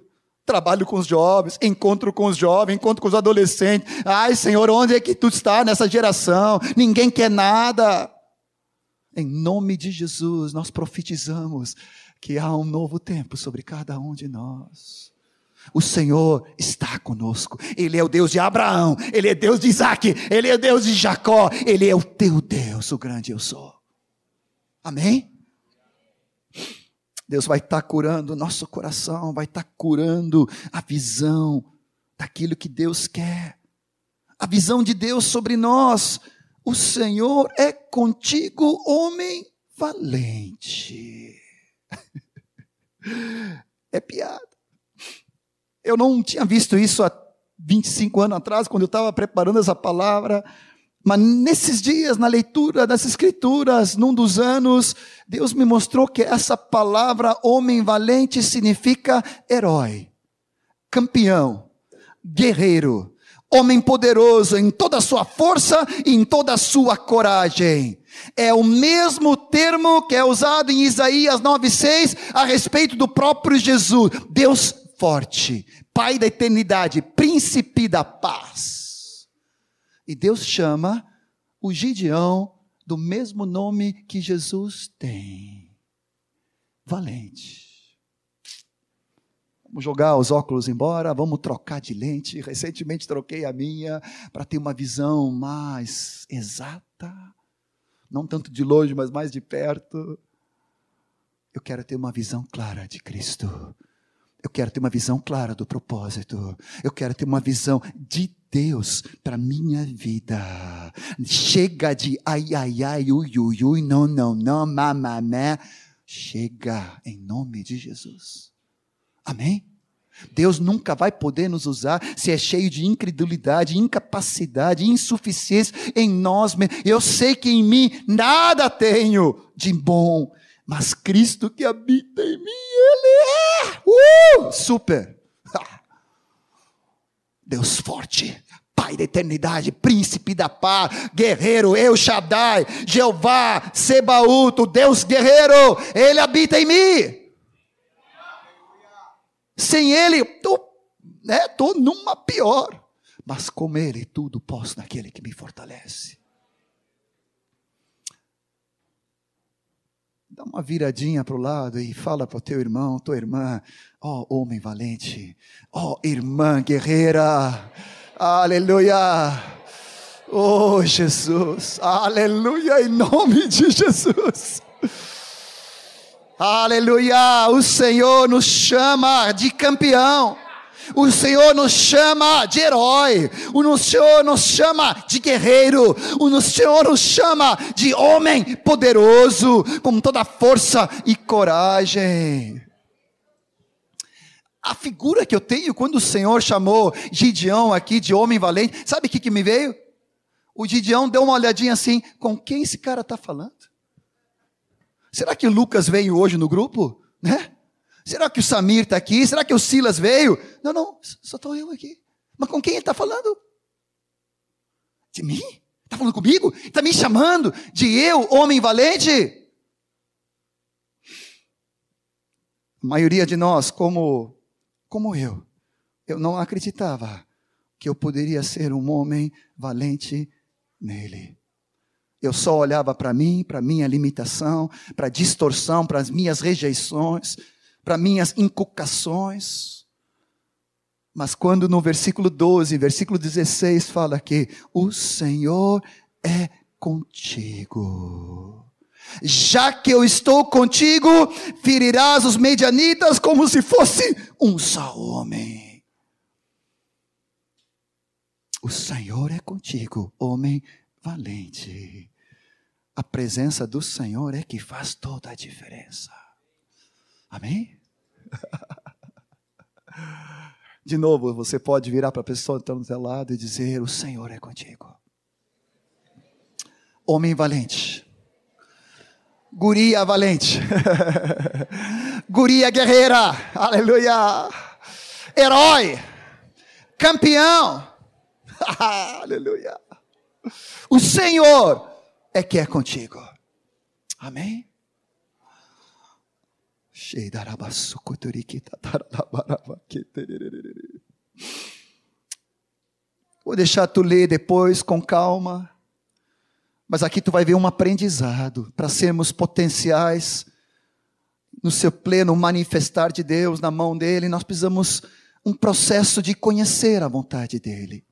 trabalho com os jovens, encontro com os jovens, encontro com os adolescentes. Ai, Senhor, onde é que tu está nessa geração? Ninguém quer nada. Em nome de Jesus, nós profetizamos que há um novo tempo sobre cada um de nós. O Senhor está conosco. Ele é o Deus de Abraão, Ele é Deus de Isaac, Ele é Deus de Jacó, Ele é o teu Deus, o grande eu sou. Amém? Deus vai estar curando o nosso coração, vai estar curando a visão daquilo que Deus quer. A visão de Deus sobre nós. O Senhor é contigo, homem valente. É piada. Eu não tinha visto isso há 25 anos atrás, quando eu estava preparando essa palavra. Mas nesses dias, na leitura das Escrituras, num dos anos, Deus me mostrou que essa palavra homem valente significa herói, campeão, guerreiro, homem poderoso em toda a sua força e em toda a sua coragem. É o mesmo termo que é usado em Isaías 9,6 a respeito do próprio Jesus. Deus forte, Pai da eternidade, príncipe da paz. E Deus chama o Gideão do mesmo nome que Jesus tem: valente. Vamos jogar os óculos embora, vamos trocar de lente. Recentemente troquei a minha para ter uma visão mais exata, não tanto de longe, mas mais de perto. Eu quero ter uma visão clara de Cristo. Eu quero ter uma visão clara do propósito. Eu quero ter uma visão de Deus para minha vida. Chega de ai, ai, ai, ui, ui, ui, não, não, não, mamamé. Chega em nome de Jesus. Amém? Deus nunca vai poder nos usar se é cheio de incredulidade, incapacidade, insuficiência em nós. Eu sei que em mim nada tenho de bom mas Cristo que habita em mim, Ele é uh, super. Deus forte, Pai da eternidade, príncipe da paz, guerreiro, Eu Shaddai, Jeová, Sebaúto, Deus guerreiro, Ele habita em mim. Sem Ele, estou né, tô numa pior, mas com Ele tudo posso naquele que me fortalece. Dá uma viradinha para o lado e fala para o teu irmão, tua irmã, ó oh, homem valente, ó oh, irmã guerreira, aleluia. Oh Jesus, aleluia, em nome de Jesus. Aleluia, o Senhor nos chama de campeão. O Senhor nos chama de herói, o Senhor nos chama de guerreiro, o Senhor nos chama de homem poderoso, com toda força e coragem. A figura que eu tenho quando o Senhor chamou Gideão aqui de homem valente, sabe o que, que me veio? O Gideão deu uma olhadinha assim: com quem esse cara está falando? Será que Lucas veio hoje no grupo? Né? Será que o Samir está aqui? Será que o Silas veio? Não, não, só estou eu aqui. Mas com quem ele está falando? De mim? Está falando comigo? Está me chamando de eu, homem valente? A maioria de nós, como, como eu, eu não acreditava que eu poderia ser um homem valente nele. Eu só olhava para mim, para minha limitação, para a distorção, para as minhas rejeições para minhas inculcações. Mas quando no versículo 12, versículo 16 fala que o Senhor é contigo. Já que eu estou contigo, ferirás os medianitas como se fosse um só homem. O Senhor é contigo, homem valente. A presença do Senhor é que faz toda a diferença. Amém? De novo, você pode virar para a pessoa que está do seu lado e dizer: O Senhor é contigo. Homem valente. Guria valente. Guria guerreira. Aleluia. Herói. Campeão. Aleluia. O Senhor é que é contigo. Amém? Vou deixar tu ler depois com calma. Mas aqui tu vai ver um aprendizado para sermos potenciais no seu pleno manifestar de Deus na mão dele. Nós precisamos um processo de conhecer a vontade dele.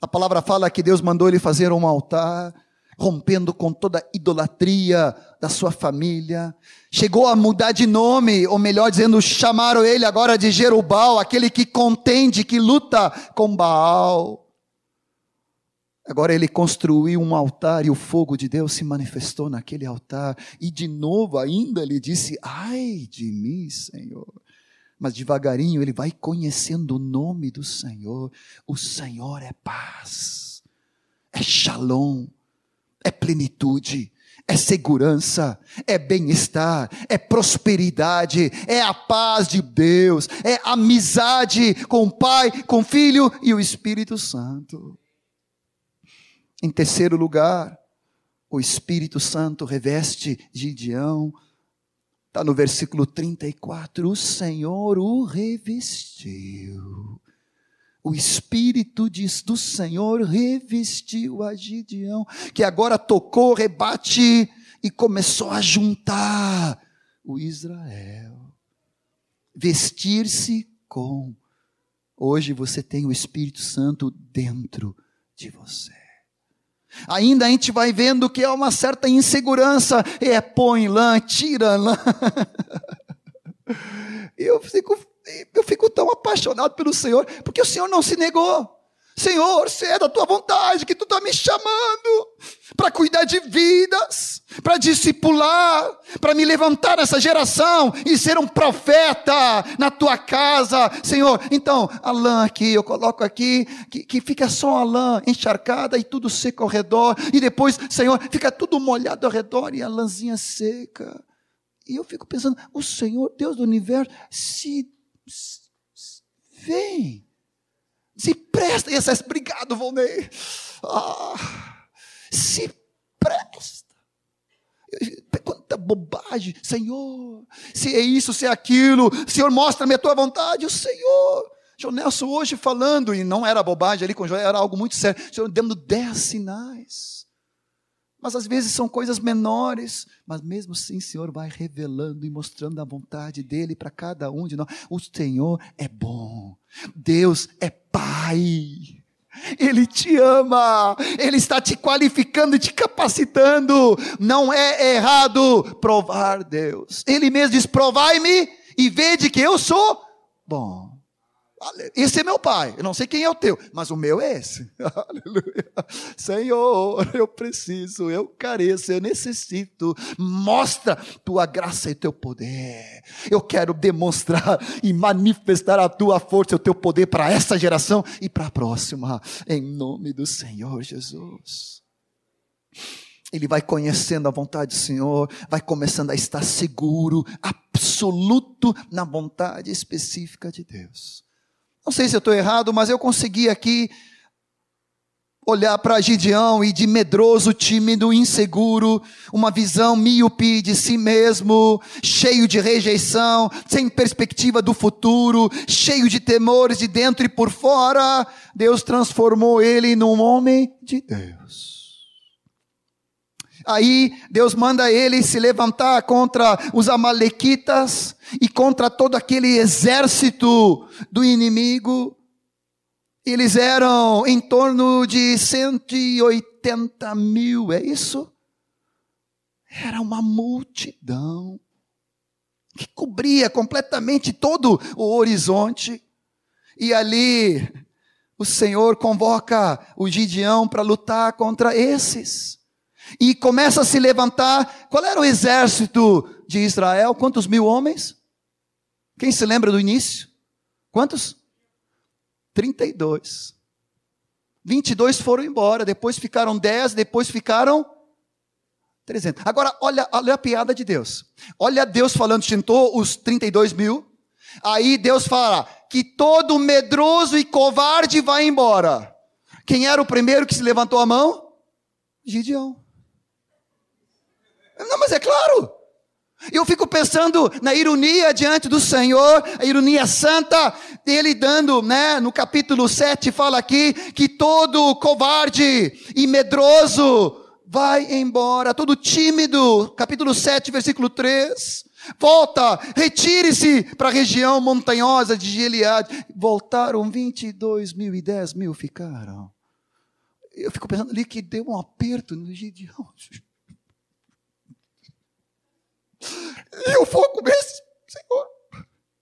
A palavra fala que Deus mandou ele fazer um altar rompendo com toda a idolatria da sua família. Chegou a mudar de nome, ou melhor dizendo, chamaram ele agora de Jerubal, aquele que contende, que luta com Baal. Agora ele construiu um altar e o fogo de Deus se manifestou naquele altar. E de novo ainda ele disse: Ai de mim, Senhor. Mas devagarinho ele vai conhecendo o nome do Senhor. O Senhor é paz, é shalom, é plenitude, é segurança, é bem-estar, é prosperidade, é a paz de Deus, é amizade com o Pai, com o Filho e o Espírito Santo. Em terceiro lugar, o Espírito Santo reveste Gideão, está no versículo 34, o Senhor o revestiu o Espírito diz, do Senhor revestiu a Gideão, que agora tocou, rebate e começou a juntar o Israel. Vestir-se com. Hoje você tem o Espírito Santo dentro de você. Ainda a gente vai vendo que há uma certa insegurança. É, põe lã, tira lã. Eu fico eu fico tão apaixonado pelo Senhor, porque o Senhor não se negou. Senhor, se é da tua vontade que tu está me chamando para cuidar de vidas, para discipular, para me levantar nessa geração e ser um profeta na tua casa, Senhor. Então, a lã aqui, eu coloco aqui, que, que fica só a lã encharcada e tudo seco ao redor, e depois, Senhor, fica tudo molhado ao redor e a lãzinha seca. E eu fico pensando, o Senhor, Deus do universo, se Vem. Se presta. E essas, obrigado, Volney. Ah, se presta. Quanta bobagem, Senhor. Se é isso, se é aquilo, Senhor, mostra-me a tua vontade. O Senhor. Nelson hoje falando, e não era bobagem ali com João, era algo muito sério. Senhor, dando dez sinais. Mas às vezes são coisas menores, mas mesmo assim o Senhor vai revelando e mostrando a vontade dele para cada um de nós. O Senhor é bom. Deus é Pai. Ele te ama, Ele está te qualificando te capacitando. Não é errado provar Deus. Ele mesmo diz: provai-me e vede que eu sou bom. Esse é meu pai. Eu não sei quem é o teu, mas o meu é esse. Aleluia. Senhor, eu preciso, eu careço, eu necessito. Mostra tua graça e teu poder. Eu quero demonstrar e manifestar a tua força e o teu poder para essa geração e para a próxima. Em nome do Senhor Jesus. Ele vai conhecendo a vontade do Senhor, vai começando a estar seguro, absoluto na vontade específica de Deus. Não sei se eu estou errado, mas eu consegui aqui olhar para Gideão e de medroso, tímido, inseguro, uma visão míope de si mesmo, cheio de rejeição, sem perspectiva do futuro, cheio de temores de dentro e por fora, Deus transformou ele num homem de Deus. Aí Deus manda ele se levantar contra os amalequitas e contra todo aquele exército do inimigo. Eles eram em torno de 180 mil, é isso? Era uma multidão que cobria completamente todo o horizonte. E ali o Senhor convoca o Gideão para lutar contra esses. E começa a se levantar. Qual era o exército de Israel? Quantos mil homens? Quem se lembra do início? Quantos? 32. 22 foram embora, depois ficaram 10, depois ficaram 300. Agora, olha, olha a piada de Deus. Olha Deus falando, tentou os 32 mil. Aí Deus fala que todo medroso e covarde vai embora. Quem era o primeiro que se levantou a mão? Gideão. Não, mas é claro. Eu fico pensando na ironia diante do Senhor, a ironia santa, ele dando, né, no capítulo 7 fala aqui que todo covarde e medroso vai embora, todo tímido, capítulo 7, versículo 3. Volta, retire-se para a região montanhosa de Gileade. Voltaram 22 mil e 10 mil ficaram. Eu fico pensando ali que deu um aperto no Gideão. E o fogo esse, Senhor.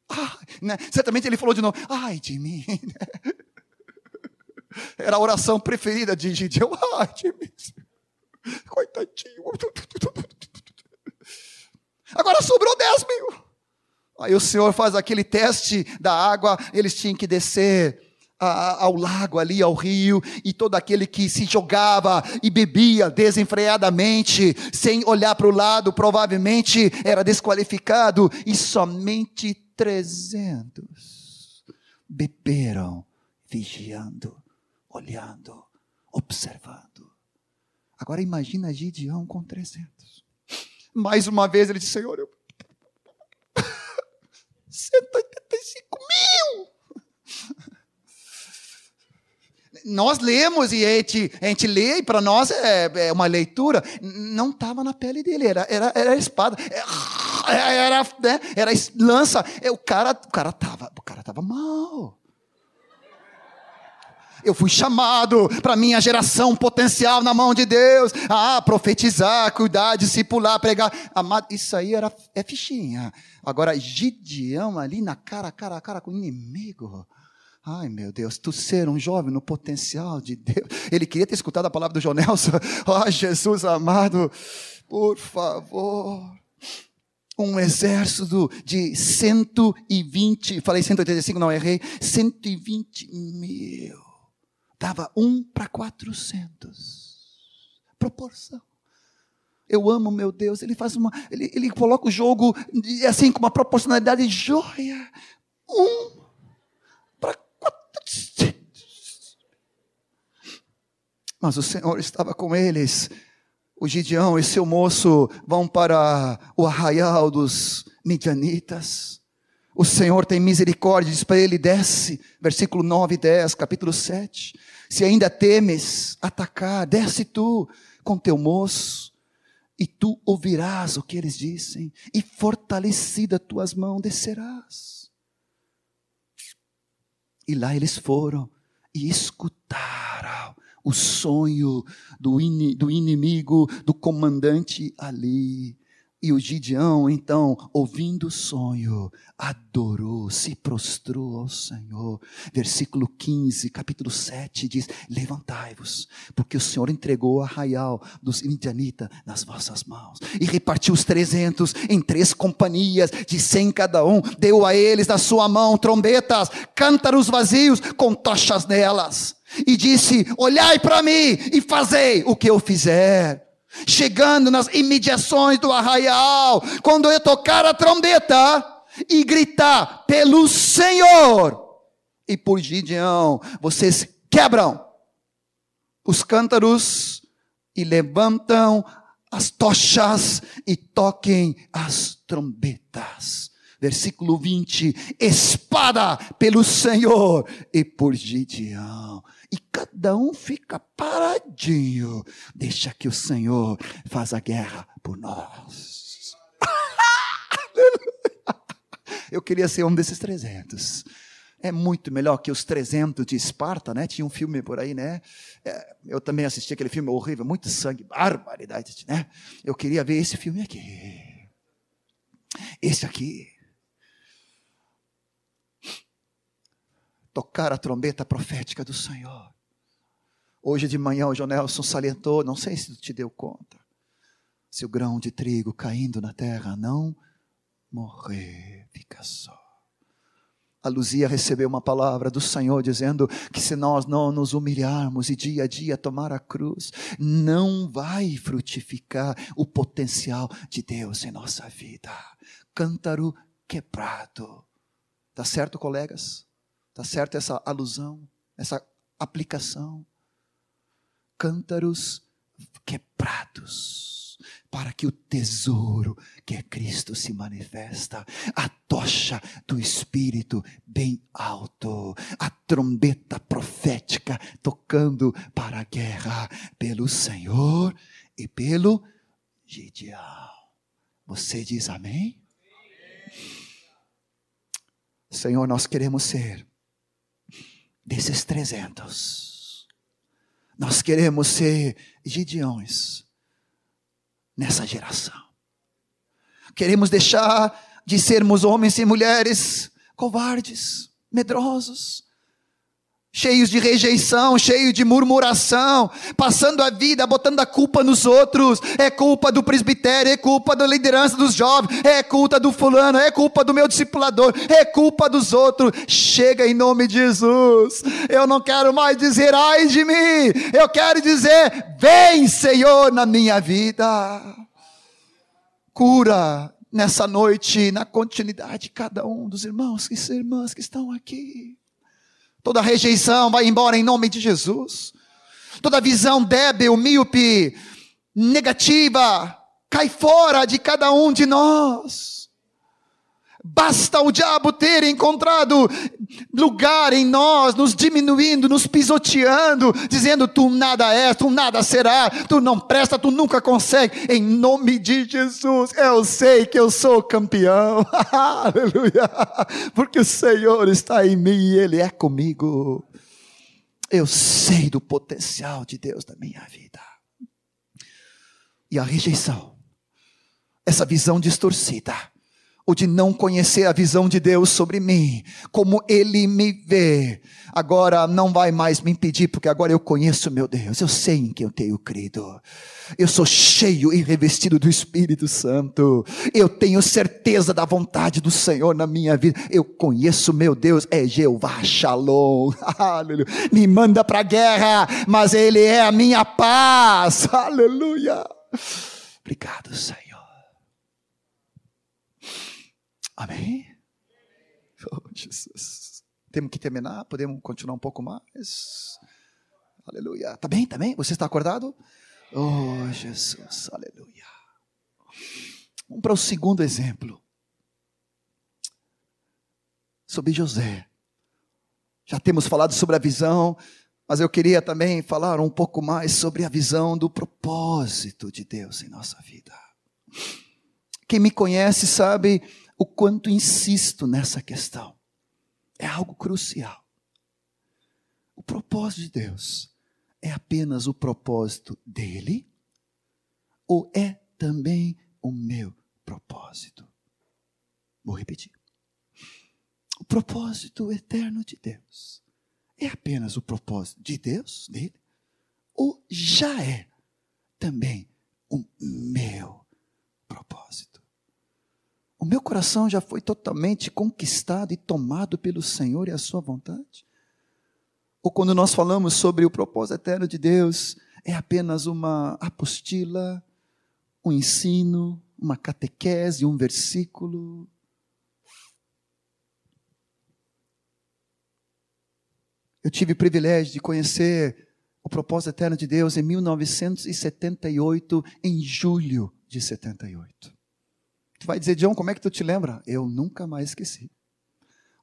Ah, né? Certamente ele falou de novo, ai de mim. Era a oração preferida de Gideão, ai de mim. Coitadinho. Agora sobrou 10 mil. Aí o Senhor faz aquele teste da água, eles tinham que descer ao lago ali, ao rio, e todo aquele que se jogava e bebia desenfreadamente, sem olhar para o lado, provavelmente era desqualificado, e somente 300 beberam, vigiando, olhando, observando. Agora imagina Gideão com 300. Mais uma vez ele disse: Senhor, eu. 185 mil! Nós lemos e a gente, a gente lê, e para nós é, é, uma leitura. Não estava na pele dele, era, era, era espada. Era, era, né, era lança. O cara o cara estava o cara tava mal. Eu fui chamado para minha geração potencial na mão de Deus. Ah, profetizar, cuidar, discipular, pregar. Amado, isso aí era, é fichinha. Agora, Gideão ali na cara, cara a cara com o inimigo. Ai, meu Deus, tu ser um jovem no potencial de Deus. Ele queria ter escutado a palavra do João Nelson. Oh, Jesus amado, por favor um exército de 120, falei 185, não errei, 120 mil. Dava um para 400. Proporção. Eu amo meu Deus. Ele faz uma. Ele, ele coloca o jogo assim, com uma proporcionalidade joia. Um para 400. Mas o Senhor estava com eles. O Gideão e seu moço vão para o arraial dos midianitas. O Senhor tem misericórdia, diz para ele: desce, versículo 9 e 10, capítulo 7. Se ainda temes atacar, desce tu com teu moço, e tu ouvirás o que eles dizem, e fortalecida tuas mãos descerás. E lá eles foram e escutaram o sonho do, in, do inimigo, do comandante ali. E o Gideão, então, ouvindo o sonho, adorou, se prostrou ao Senhor. Versículo 15, capítulo 7 diz: Levantai-vos, porque o Senhor entregou o arraial dos midianitas nas vossas mãos, e repartiu os trezentos em três companhias, de cem cada um, deu a eles na sua mão trombetas, cântaros vazios com tochas nelas, e disse: Olhai para mim e fazei o que eu fizer chegando nas imediações do arraial, quando eu tocar a trombeta e gritar pelo Senhor e por Gideão, vocês quebram os cântaros e levantam as tochas e toquem as trombetas. Versículo 20: espada pelo Senhor e por Gideão e cada um fica paradinho. Deixa que o Senhor faz a guerra por nós. Eu queria ser um desses 300. É muito melhor que os 300 de Esparta, né? Tinha um filme por aí, né? É, eu também assisti aquele filme horrível, muito sangue, barbaridade, né? Eu queria ver esse filme aqui. Esse aqui. Tocar a trombeta profética do Senhor. Hoje de manhã o João Nelson salientou, não sei se te deu conta, se o grão de trigo caindo na terra não morrer, fica só. A Luzia recebeu uma palavra do Senhor dizendo que se nós não nos humilharmos e dia a dia tomar a cruz, não vai frutificar o potencial de Deus em nossa vida. Cântaro quebrado. Tá certo, colegas? Tá certo essa alusão, essa aplicação? Cântaros quebrados para que o tesouro que é Cristo se manifesta, a tocha do Espírito bem alto, a trombeta profética tocando para a guerra pelo Senhor e pelo Gideão. Você diz amém? Senhor, nós queremos ser desses trezentos. Nós queremos ser Gideões nessa geração. Queremos deixar de sermos homens e mulheres covardes, medrosos, cheios de rejeição, cheios de murmuração, passando a vida botando a culpa nos outros. É culpa do presbitério, é culpa da liderança dos jovens, é culpa do fulano, é culpa do meu discipulador, é culpa dos outros. Chega em nome de Jesus. Eu não quero mais dizer ai de mim. Eu quero dizer vem, Senhor, na minha vida. Cura nessa noite, na continuidade, cada um dos irmãos e irmãs que estão aqui. Toda rejeição vai embora em nome de Jesus. Toda visão débil, míope, negativa, cai fora de cada um de nós. Basta o diabo ter encontrado lugar em nós, nos diminuindo, nos pisoteando, dizendo: Tu nada és, tu nada será, tu não presta, tu nunca consegue. Em nome de Jesus, eu sei que eu sou campeão. Aleluia. Porque o Senhor está em mim e Ele é comigo. Eu sei do potencial de Deus na minha vida. E a rejeição, essa visão distorcida, ou de não conhecer a visão de Deus sobre mim, como Ele me vê, agora não vai mais me impedir, porque agora eu conheço meu Deus, eu sei em quem eu tenho crido. Eu sou cheio e revestido do Espírito Santo. Eu tenho certeza da vontade do Senhor na minha vida. Eu conheço meu Deus, é Jeová Shalom. Aleluia. Me manda para a guerra, mas Ele é a minha paz. Aleluia. Obrigado, Senhor. Amém? Oh, Jesus. Temos que terminar? Podemos continuar um pouco mais? Aleluia. Tá bem? Tá bem? Você está acordado? Oh, Jesus. Aleluia. Vamos para o segundo exemplo. Sobre José. Já temos falado sobre a visão, mas eu queria também falar um pouco mais sobre a visão do propósito de Deus em nossa vida. Quem me conhece sabe o quanto insisto nessa questão. É algo crucial. O propósito de Deus é apenas o propósito dele ou é também o meu propósito? Vou repetir. O propósito eterno de Deus é apenas o propósito de Deus, dele, ou já é também o meu propósito? O meu coração já foi totalmente conquistado e tomado pelo Senhor e a Sua vontade? Ou quando nós falamos sobre o propósito eterno de Deus, é apenas uma apostila, um ensino, uma catequese, um versículo? Eu tive o privilégio de conhecer o propósito eterno de Deus em 1978, em julho de 78. Tu vai dizer, John, como é que tu te lembra? Eu nunca mais esqueci.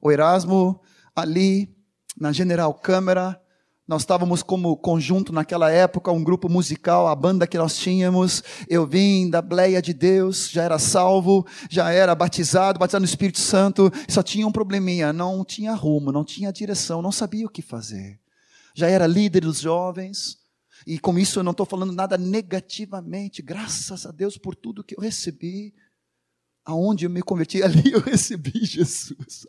O Erasmo, ali, na General Câmara, nós estávamos como conjunto naquela época, um grupo musical, a banda que nós tínhamos. Eu vim da Bleia de Deus, já era salvo, já era batizado, batizado no Espírito Santo. Só tinha um probleminha, não tinha rumo, não tinha direção, não sabia o que fazer. Já era líder dos jovens. E com isso eu não estou falando nada negativamente, graças a Deus por tudo que eu recebi aonde eu me converti, ali eu recebi Jesus.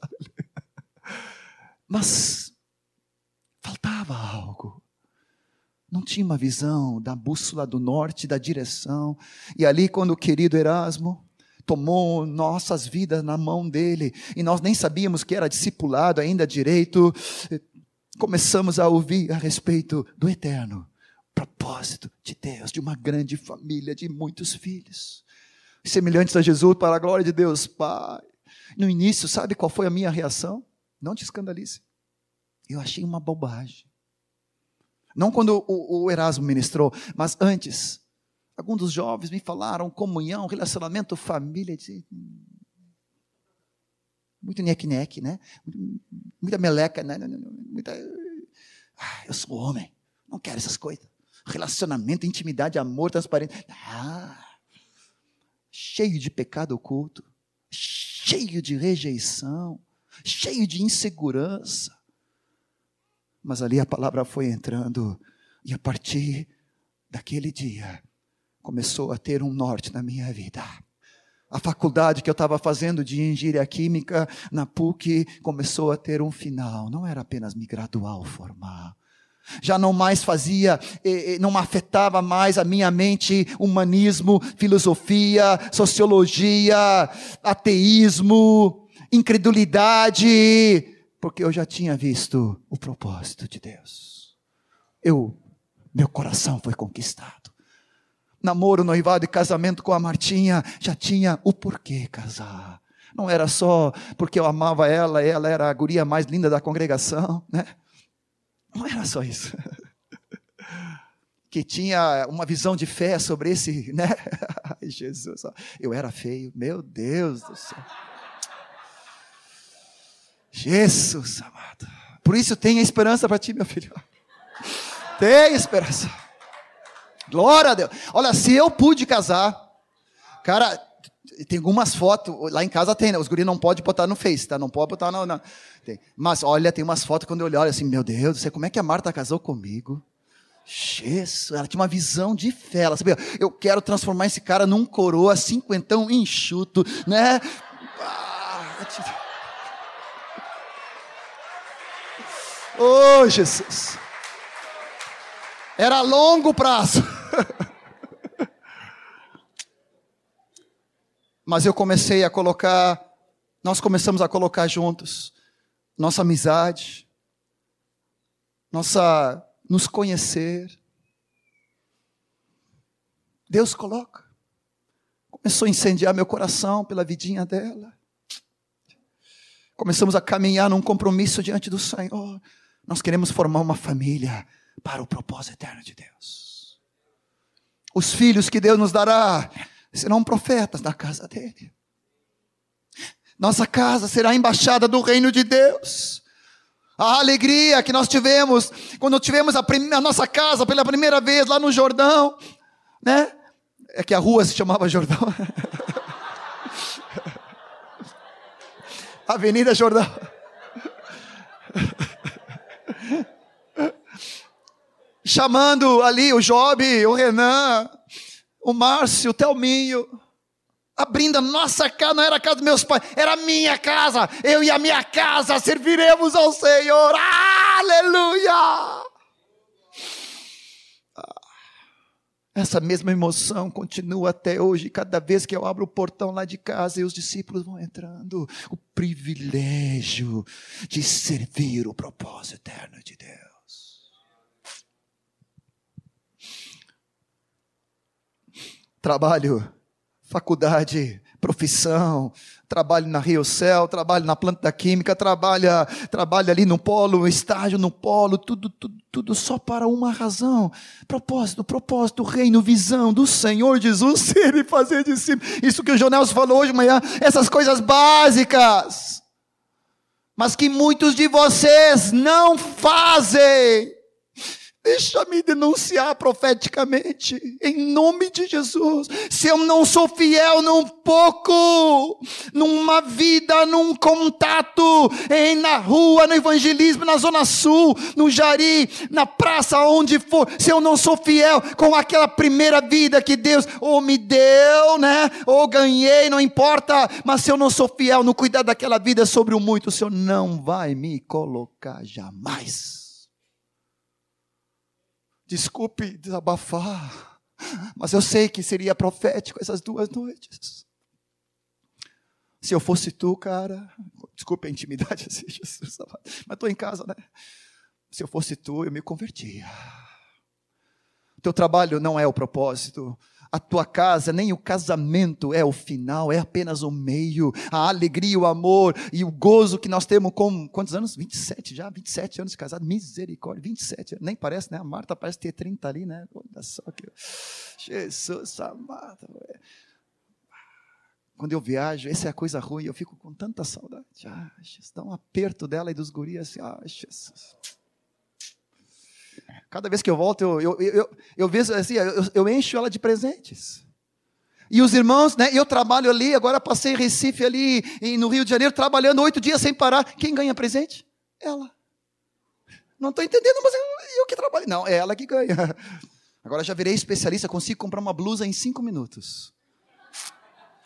Mas faltava algo. Não tinha uma visão da bússola do norte, da direção. E ali, quando o querido Erasmo tomou nossas vidas na mão dele, e nós nem sabíamos que era discipulado ainda direito, começamos a ouvir a respeito do eterno propósito de Deus, de uma grande família, de muitos filhos semelhantes a Jesus, para a glória de Deus, Pai. No início, sabe qual foi a minha reação? Não te escandalize. Eu achei uma bobagem. Não quando o, o Erasmo ministrou, mas antes. Alguns dos jovens me falaram comunhão, relacionamento, família. Muito neque-neque, né? Muita meleca, né? Muita... Ah, eu sou homem, não quero essas coisas. Relacionamento, intimidade, amor, transparência. Ah, cheio de pecado oculto, cheio de rejeição, cheio de insegurança. Mas ali a palavra foi entrando, e a partir daquele dia, começou a ter um norte na minha vida. A faculdade que eu estava fazendo de engenharia química na PUC começou a ter um final. Não era apenas me graduar ou formar. Já não mais fazia, não afetava mais a minha mente humanismo, filosofia, sociologia, ateísmo, incredulidade, porque eu já tinha visto o propósito de Deus. Eu, meu coração foi conquistado. Namoro, noivado e casamento com a Martinha, já tinha o porquê casar. Não era só porque eu amava ela, ela era a guria mais linda da congregação, né? Não era só isso. que tinha uma visão de fé sobre esse, né? Jesus, eu era feio, meu Deus do céu. Jesus amado. Por isso tenha esperança para ti, meu filho. Tenha esperança. Glória a Deus. Olha, se eu pude casar, cara, tem algumas fotos, lá em casa tem, né? Os guris não podem botar no Face, tá? Não pode botar. Não. Tem. Mas olha, tem umas fotos quando eu olho assim, meu Deus, sei como é que a Marta casou comigo. Jesus, ela tinha uma visão de fé. Ela sabia, eu quero transformar esse cara num coroa cinquentão enxuto, né? Oh, Jesus. Era longo prazo. Mas eu comecei a colocar, nós começamos a colocar juntos nossa amizade, nossa nos conhecer. Deus coloca. Começou a incendiar meu coração pela vidinha dela. Começamos a caminhar num compromisso diante do Senhor. Nós queremos formar uma família para o propósito eterno de Deus. Os filhos que Deus nos dará serão profetas da casa dele. Nossa casa será a embaixada do reino de Deus. A alegria que nós tivemos quando tivemos a, a, nossa casa pela primeira vez lá no Jordão, né? É que a rua se chamava Jordão. Avenida Jordão. chamando ali o Job, o Renan, o Márcio, o abrindo a nossa casa, não era a casa dos meus pais, era a minha casa, eu e a minha casa serviremos ao Senhor, aleluia! Essa mesma emoção continua até hoje, cada vez que eu abro o portão lá de casa e os discípulos vão entrando, o privilégio de servir o propósito eterno de Deus. Trabalho, faculdade, profissão, trabalho na Rio Céu, trabalho na planta da química, trabalha, trabalha ali no polo, estágio no polo, tudo, tudo, tudo só para uma razão. Propósito, propósito, reino, visão do Senhor Jesus ser e fazer discípulo. Isso que o Jonel falou hoje de manhã, essas coisas básicas. Mas que muitos de vocês não fazem. Deixa-me denunciar profeticamente, em nome de Jesus. Se eu não sou fiel num pouco, numa vida, num contato, em, na rua, no evangelismo, na Zona Sul, no Jari, na praça, onde for, se eu não sou fiel com aquela primeira vida que Deus ou me deu, né, ou ganhei, não importa, mas se eu não sou fiel no cuidar daquela vida sobre o muito, o Senhor não vai me colocar jamais Desculpe desabafar, mas eu sei que seria profético essas duas noites. Se eu fosse tu, cara, desculpe a intimidade assim, Jesus, mas estou em casa, né? Se eu fosse tu, eu me convertia. O teu trabalho não é o propósito, a tua casa, nem o casamento é o final, é apenas o meio. A alegria, o amor e o gozo que nós temos com quantos anos? 27 já, 27 anos de casado, misericórdia, 27, nem parece, né? A Marta parece ter 30 ali, né? Olha só que Jesus amado. Quando eu viajo, essa é a coisa ruim, eu fico com tanta saudade. Ah, Jesus, dá um aperto dela e dos gurias assim, ah, Jesus. Cada vez que eu volto, eu, eu, eu, eu assim, eu, encho ela de presentes. E os irmãos, né? Eu trabalho ali, agora passei em Recife ali, no Rio de Janeiro, trabalhando oito dias sem parar. Quem ganha presente? Ela. Não estou entendendo, mas eu, eu que trabalho. Não, é ela que ganha. Agora já virei especialista, consigo comprar uma blusa em cinco minutos.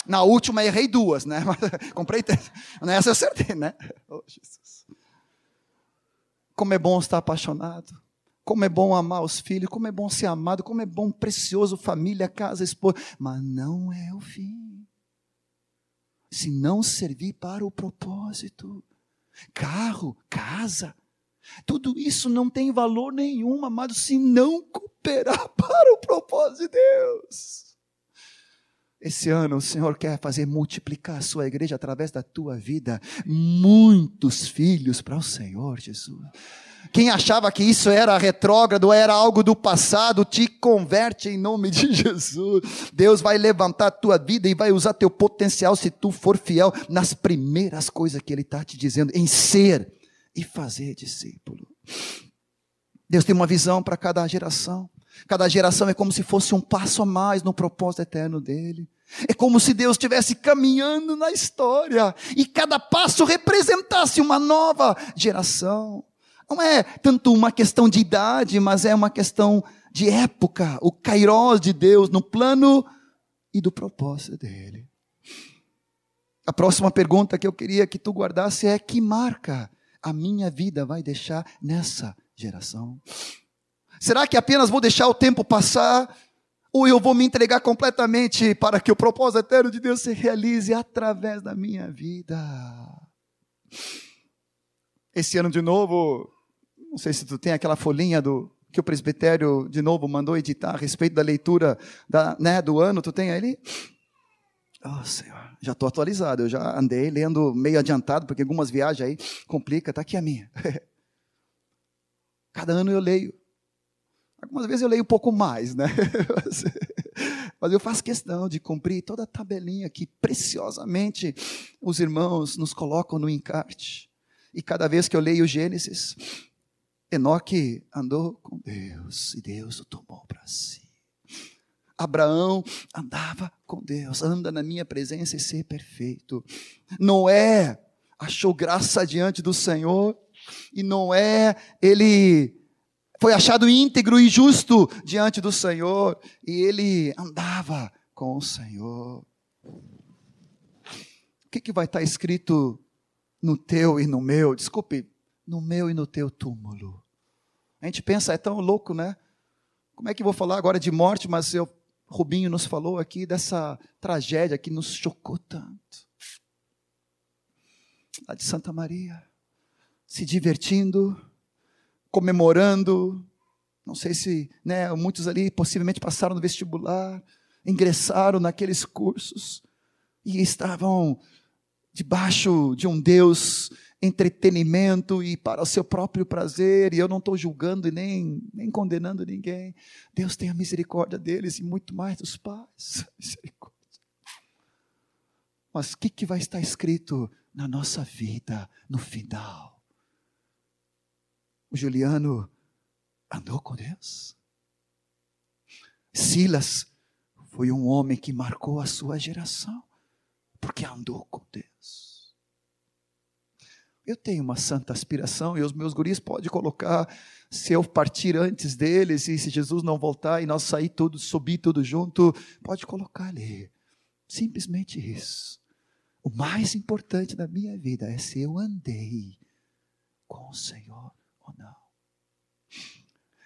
Na última errei duas, né? comprei três. Nessa eu acertei, né? Oh, Jesus. Como é bom estar apaixonado. Como é bom amar os filhos, como é bom ser amado, como é bom, precioso, família, casa, esposa. Mas não é o fim. Se não servir para o propósito. Carro, casa, tudo isso não tem valor nenhum, amado, se não cooperar para o propósito de Deus. Esse ano o Senhor quer fazer multiplicar a sua igreja através da tua vida. Muitos filhos para o Senhor, Jesus. Quem achava que isso era retrógrado, era algo do passado, te converte em nome de Jesus. Deus vai levantar a tua vida e vai usar teu potencial se tu for fiel nas primeiras coisas que Ele está te dizendo, em ser e fazer discípulo. Deus tem uma visão para cada geração. Cada geração é como se fosse um passo a mais no propósito eterno dele. É como se Deus estivesse caminhando na história e cada passo representasse uma nova geração. Não é tanto uma questão de idade, mas é uma questão de época, o kairós de Deus no plano e do propósito dele. A próxima pergunta que eu queria que tu guardasse é: que marca a minha vida vai deixar nessa geração? Será que apenas vou deixar o tempo passar? Ou eu vou me entregar completamente para que o propósito eterno de Deus se realize através da minha vida? Esse ano de novo, não sei se tu tem aquela folhinha do que o presbitério de novo mandou editar a respeito da leitura da, né, do ano, tu tem ali? Oh, Senhor, já estou atualizado, eu já andei lendo meio adiantado, porque algumas viagens aí complica, está aqui a minha. Cada ano eu leio. Algumas vezes eu leio um pouco mais, né? Mas eu faço questão de cumprir toda a tabelinha que preciosamente os irmãos nos colocam no encarte. E cada vez que eu leio Gênesis, Enoque andou com Deus e Deus o tomou para si. Abraão andava com Deus, anda na minha presença e ser perfeito. Noé achou graça diante do Senhor e Noé, ele foi achado íntegro e justo diante do Senhor, e ele andava com o Senhor. O que, que vai estar escrito no teu e no meu? Desculpe, no meu e no teu túmulo. A gente pensa, é tão louco, né? Como é que eu vou falar agora de morte, mas eu, Rubinho nos falou aqui dessa tragédia que nos chocou tanto. A de Santa Maria, se divertindo, comemorando. Não sei se né, muitos ali possivelmente passaram no vestibular, ingressaram naqueles cursos e estavam debaixo de um Deus entretenimento e para o seu próprio prazer, e eu não estou julgando e nem, nem condenando ninguém. Deus tenha misericórdia deles e muito mais dos pais. Mas o que, que vai estar escrito na nossa vida no final? O Juliano andou com Deus. Silas foi um homem que marcou a sua geração, porque andou com Deus. Eu tenho uma santa aspiração e os meus guris podem colocar, se eu partir antes deles e se Jesus não voltar e nós sair todos, subir tudo junto, pode colocar ali. Simplesmente isso. O mais importante da minha vida é se eu andei com o Senhor.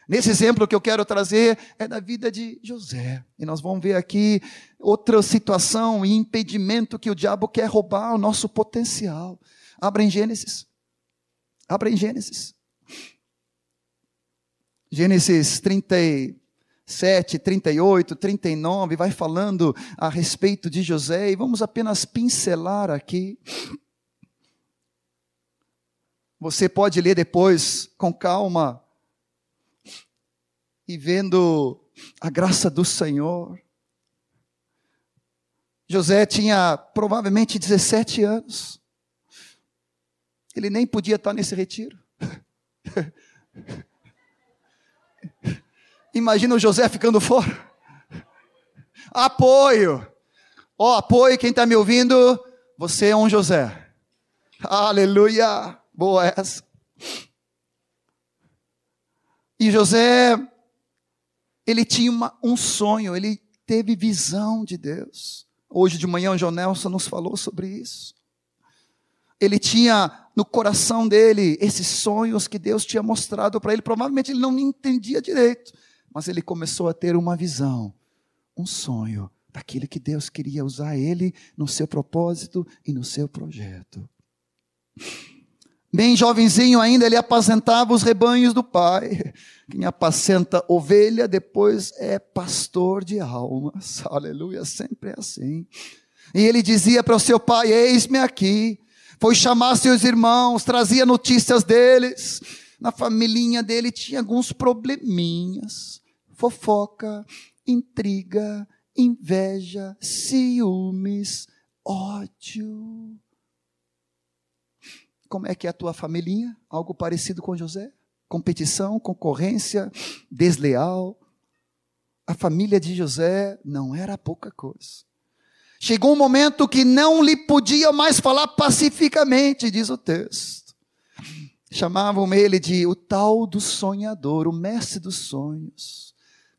Nesse exemplo que eu quero trazer é da vida de José. E nós vamos ver aqui outra situação e impedimento que o diabo quer roubar o nosso potencial. Abra em Gênesis. Abra em Gênesis. Gênesis 37, 38, 39, vai falando a respeito de José, e vamos apenas pincelar aqui. Você pode ler depois com calma e vendo a graça do Senhor. José tinha provavelmente 17 anos. Ele nem podia estar nesse retiro. Imagina o José ficando fora. Apoio. Ó, oh, apoio, quem está me ouvindo, você é um José. Aleluia. Boa essa. E José, ele tinha uma, um sonho, ele teve visão de Deus. Hoje de manhã o João Nelson nos falou sobre isso. Ele tinha no coração dele esses sonhos que Deus tinha mostrado para ele. Provavelmente ele não entendia direito, mas ele começou a ter uma visão, um sonho daquilo que Deus queria usar ele no seu propósito e no seu projeto. Bem jovenzinho ainda, ele apacentava os rebanhos do pai. Quem apacenta ovelha, depois é pastor de almas. Aleluia, sempre é assim. E ele dizia para o seu pai: Eis-me aqui. Foi chamar seus irmãos, trazia notícias deles. Na família dele tinha alguns probleminhas: fofoca, intriga, inveja, ciúmes, ódio. Como é que é a tua família? Algo parecido com José? Competição, concorrência, desleal. A família de José não era pouca coisa. Chegou um momento que não lhe podia mais falar pacificamente, diz o texto. Chamavam ele de o tal do sonhador, o mestre dos sonhos.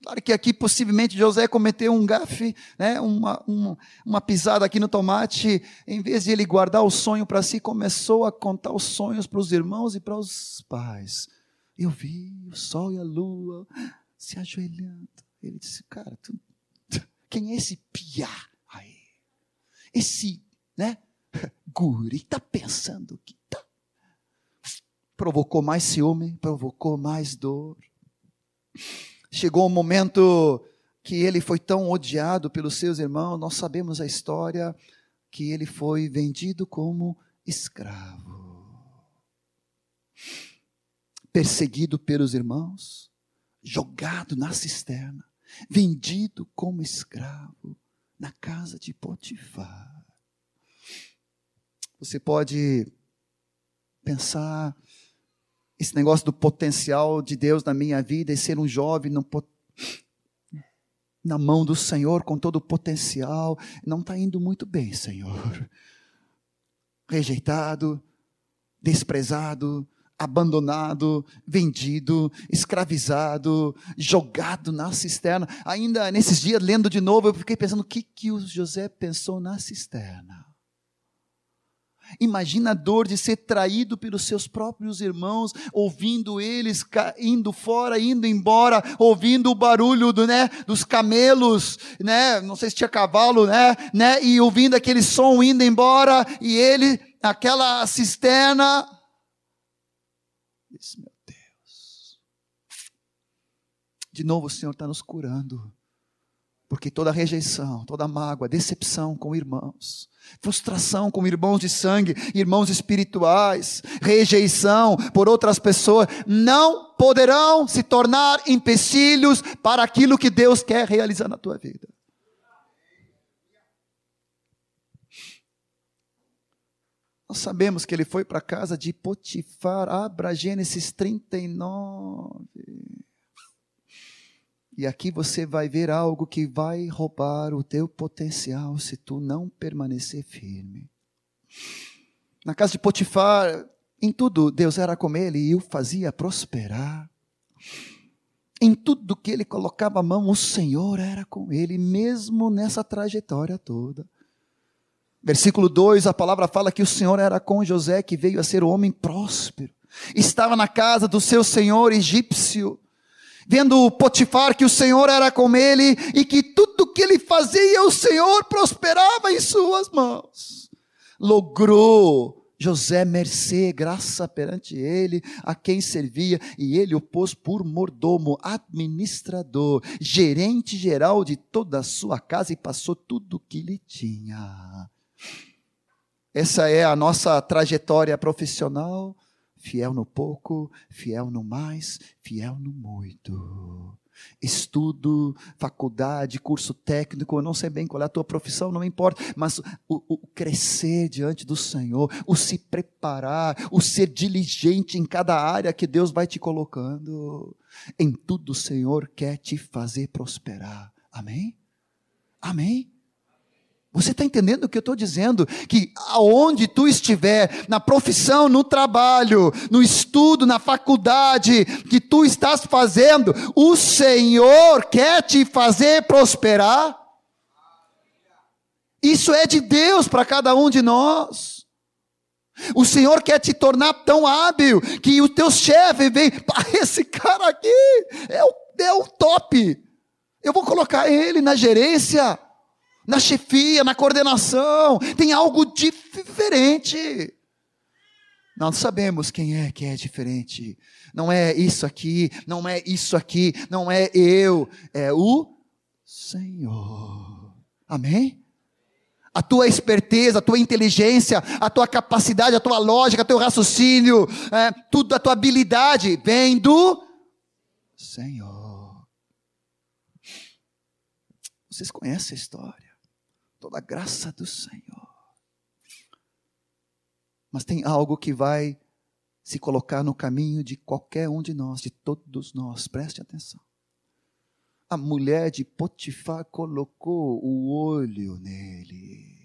Claro que aqui possivelmente José cometeu um gafe, né, uma, uma, uma pisada aqui no tomate. Em vez de ele guardar o sonho para si, começou a contar os sonhos para os irmãos e para os pais. Eu vi o sol e a lua se ajoelhando. Ele disse, cara, tu, quem é esse piá aí? Esse, né, guri está pensando que tá. Provocou mais ciúme, provocou mais dor. Chegou um momento que ele foi tão odiado pelos seus irmãos, nós sabemos a história, que ele foi vendido como escravo. Perseguido pelos irmãos, jogado na cisterna, vendido como escravo na casa de Potifar. Você pode pensar esse negócio do potencial de Deus na minha vida e ser um jovem no, na mão do Senhor com todo o potencial, não está indo muito bem, Senhor. Rejeitado, desprezado, abandonado, vendido, escravizado, jogado na cisterna. Ainda nesses dias, lendo de novo, eu fiquei pensando o que, que o José pensou na cisterna. Imagina a dor de ser traído pelos seus próprios irmãos, ouvindo eles indo fora, indo embora, ouvindo o barulho do, né, dos camelos, né, não sei se tinha cavalo, né, né, e ouvindo aquele som indo embora, e ele, aquela cisterna. Disse, meu Deus. De novo o Senhor está nos curando. Porque toda rejeição, toda mágoa, decepção com irmãos, frustração com irmãos de sangue, irmãos espirituais, rejeição por outras pessoas, não poderão se tornar empecilhos para aquilo que Deus quer realizar na tua vida. Nós sabemos que ele foi para a casa de Potifar, abra Gênesis 39. E aqui você vai ver algo que vai roubar o teu potencial se tu não permanecer firme. Na casa de Potifar, em tudo Deus era com ele e o fazia prosperar. Em tudo que ele colocava a mão, o Senhor era com ele, mesmo nessa trajetória toda. Versículo 2, a palavra fala que o Senhor era com José, que veio a ser um homem próspero. Estava na casa do seu senhor egípcio vendo Potifar que o Senhor era com ele e que tudo que ele fazia, o Senhor prosperava em suas mãos. Logrou José mercê, graça perante ele, a quem servia, e ele o pôs por mordomo, administrador, gerente geral de toda a sua casa e passou tudo o que lhe tinha. Essa é a nossa trajetória profissional, fiel no pouco, fiel no mais, fiel no muito estudo, faculdade, curso técnico, eu não sei bem qual é a tua profissão, não importa, mas o, o, crescer diante do Senhor, o se preparar, o ser diligente em cada área que Deus vai te colocando, em tudo o Senhor quer te fazer prosperar. Amém? Amém? Você está entendendo o que eu estou dizendo? Que aonde tu estiver, na profissão, no trabalho, no estudo, na faculdade, que tu estás fazendo, o Senhor quer te fazer prosperar. Isso é de Deus para cada um de nós. O Senhor quer te tornar tão hábil que o teu chefe vem, esse cara aqui é o, é o top. Eu vou colocar ele na gerência na chefia, na coordenação, tem algo diferente. Nós sabemos quem é que é diferente. Não é isso aqui, não é isso aqui, não é eu, é o Senhor. Amém? A tua esperteza, a tua inteligência, a tua capacidade, a tua lógica, teu raciocínio, é, tudo, a tua habilidade vem do Senhor. Vocês conhecem a história toda a graça do Senhor. Mas tem algo que vai se colocar no caminho de qualquer um de nós, de todos nós, preste atenção. A mulher de Potifar colocou o olho nele.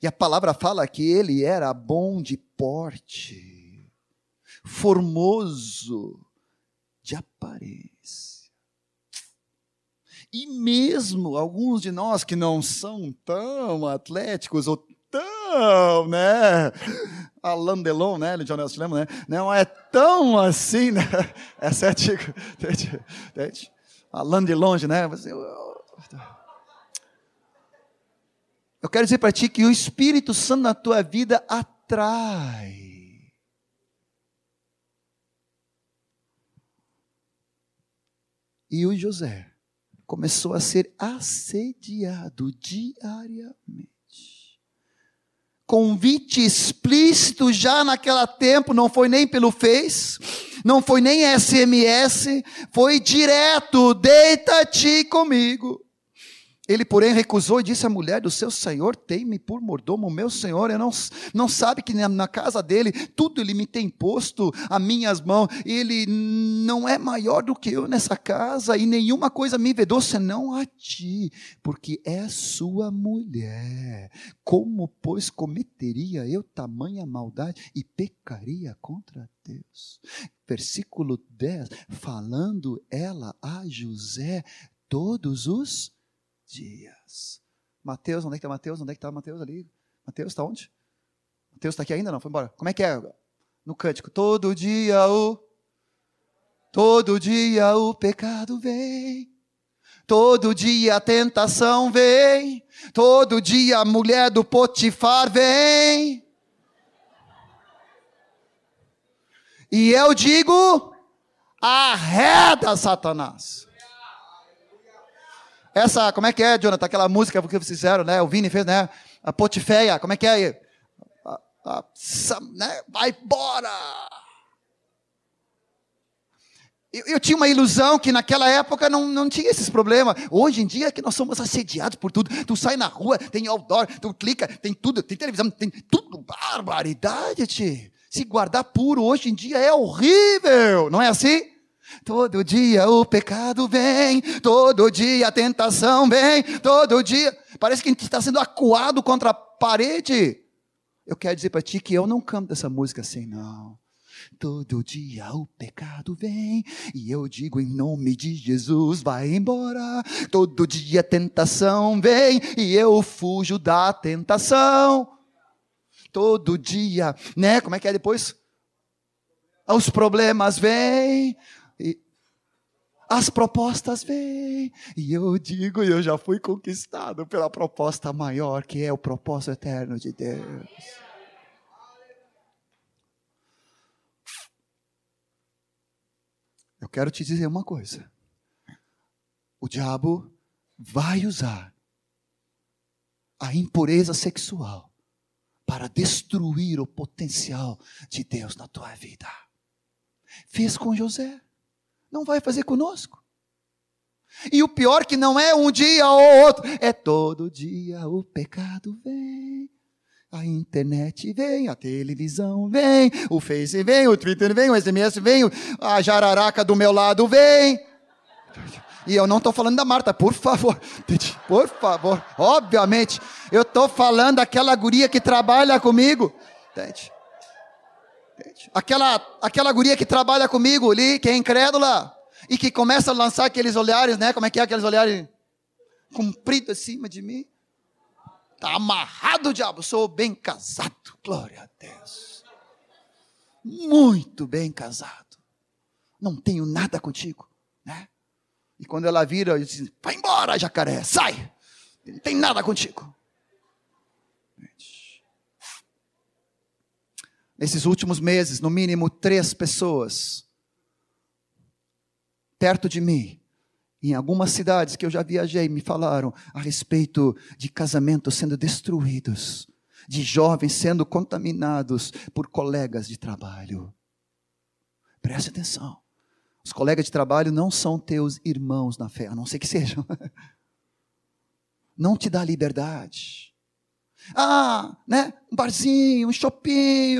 E a palavra fala que ele era bom de porte, formoso de aparência. E mesmo alguns de nós que não são tão atléticos ou tão, né? Alain Delon, né? John lembra, né? Não é tão assim, né? É entende? Alain de longe, né? Eu quero dizer para ti que o Espírito Santo na tua vida atrai. E o José começou a ser assediado diariamente. Convite explícito já naquela tempo, não foi nem pelo Face, não foi nem SMS, foi direto, deita-te comigo. Ele, porém, recusou e disse à mulher do seu senhor: Tem-me por mordomo, meu senhor. Ele não, não sabe que na casa dele tudo ele me tem posto a minhas mãos. Ele não é maior do que eu nessa casa e nenhuma coisa me vedou senão a ti, porque é sua mulher. Como, pois, cometeria eu tamanha maldade e pecaria contra Deus? Versículo 10: Falando ela a José todos os dias. Mateus, onde é que está Mateus? Onde é que está Mateus ali? Mateus está onde? Mateus está aqui ainda não? Foi embora. Como é que é? No cântico. Todo dia o. Todo dia o pecado vem. Todo dia a tentação vem. Todo dia a mulher do Potifar vem. E eu digo: arreda Satanás. Essa, como é que é, Jonathan? Aquela música que vocês fizeram, né? O Vini fez, né? A Potifeia, como é que é aí? A, a, né? Vai embora! Eu, eu, tinha uma ilusão que naquela época não, não tinha esses problemas. Hoje em dia é que nós somos assediados por tudo. Tu sai na rua, tem outdoor, tu clica, tem tudo, tem televisão, tem tudo. Barbaridade, tio. Se guardar puro hoje em dia é horrível, não é assim? Todo dia o pecado vem, todo dia a tentação vem, todo dia. Parece que a gente está sendo acuado contra a parede. Eu quero dizer para ti que eu não canto essa música assim, não. Todo dia o pecado vem e eu digo em nome de Jesus, vai embora. Todo dia a tentação vem e eu fujo da tentação. Todo dia, né? Como é que é depois? Os problemas vêm, as propostas vêm, e eu digo, eu já fui conquistado pela proposta maior, que é o propósito eterno de Deus. Eu quero te dizer uma coisa. O diabo vai usar a impureza sexual para destruir o potencial de Deus na tua vida. Fez com José, não vai fazer conosco. E o pior que não é um dia ou outro, é todo dia o pecado vem. A internet vem, a televisão vem, o Face vem, o Twitter vem, o SMS vem, a jararaca do meu lado vem. E eu não estou falando da Marta, por favor. Por favor. Obviamente, eu estou falando daquela guria que trabalha comigo. Entende? Aquela, aquela guria que trabalha comigo ali, que é incrédula. E que começa a lançar aqueles olhares, né? Como é que é aqueles olhares compridos acima de mim. Está amarrado, diabo. Sou bem casado. Glória a Deus. Muito bem casado. Não tenho nada contigo, né? E quando ela vira, eu disse: vai embora, jacaré, sai. Não tem nada contigo. Nesses últimos meses, no mínimo três pessoas perto de mim, em algumas cidades que eu já viajei, me falaram a respeito de casamentos sendo destruídos, de jovens sendo contaminados por colegas de trabalho. Preste atenção. Os colegas de trabalho não são teus irmãos na fé, a não ser que sejam. Não te dá liberdade. Ah, né? Um barzinho, um shopping,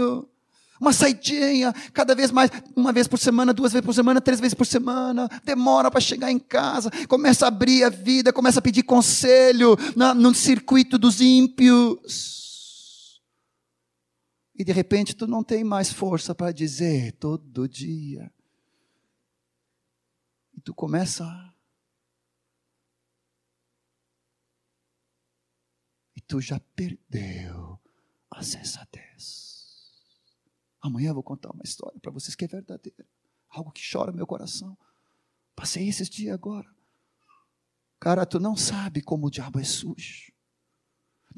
uma saidinha, cada vez mais, uma vez por semana, duas vezes por semana, três vezes por semana, demora para chegar em casa, começa a abrir a vida, começa a pedir conselho na, no circuito dos ímpios. E de repente tu não tem mais força para dizer todo dia, e tu começa tu já perdeu a sensatez. Amanhã eu vou contar uma história para vocês que é verdadeira. Algo que chora meu coração. Passei esses dias agora. Cara, tu não sabe como o diabo é sujo.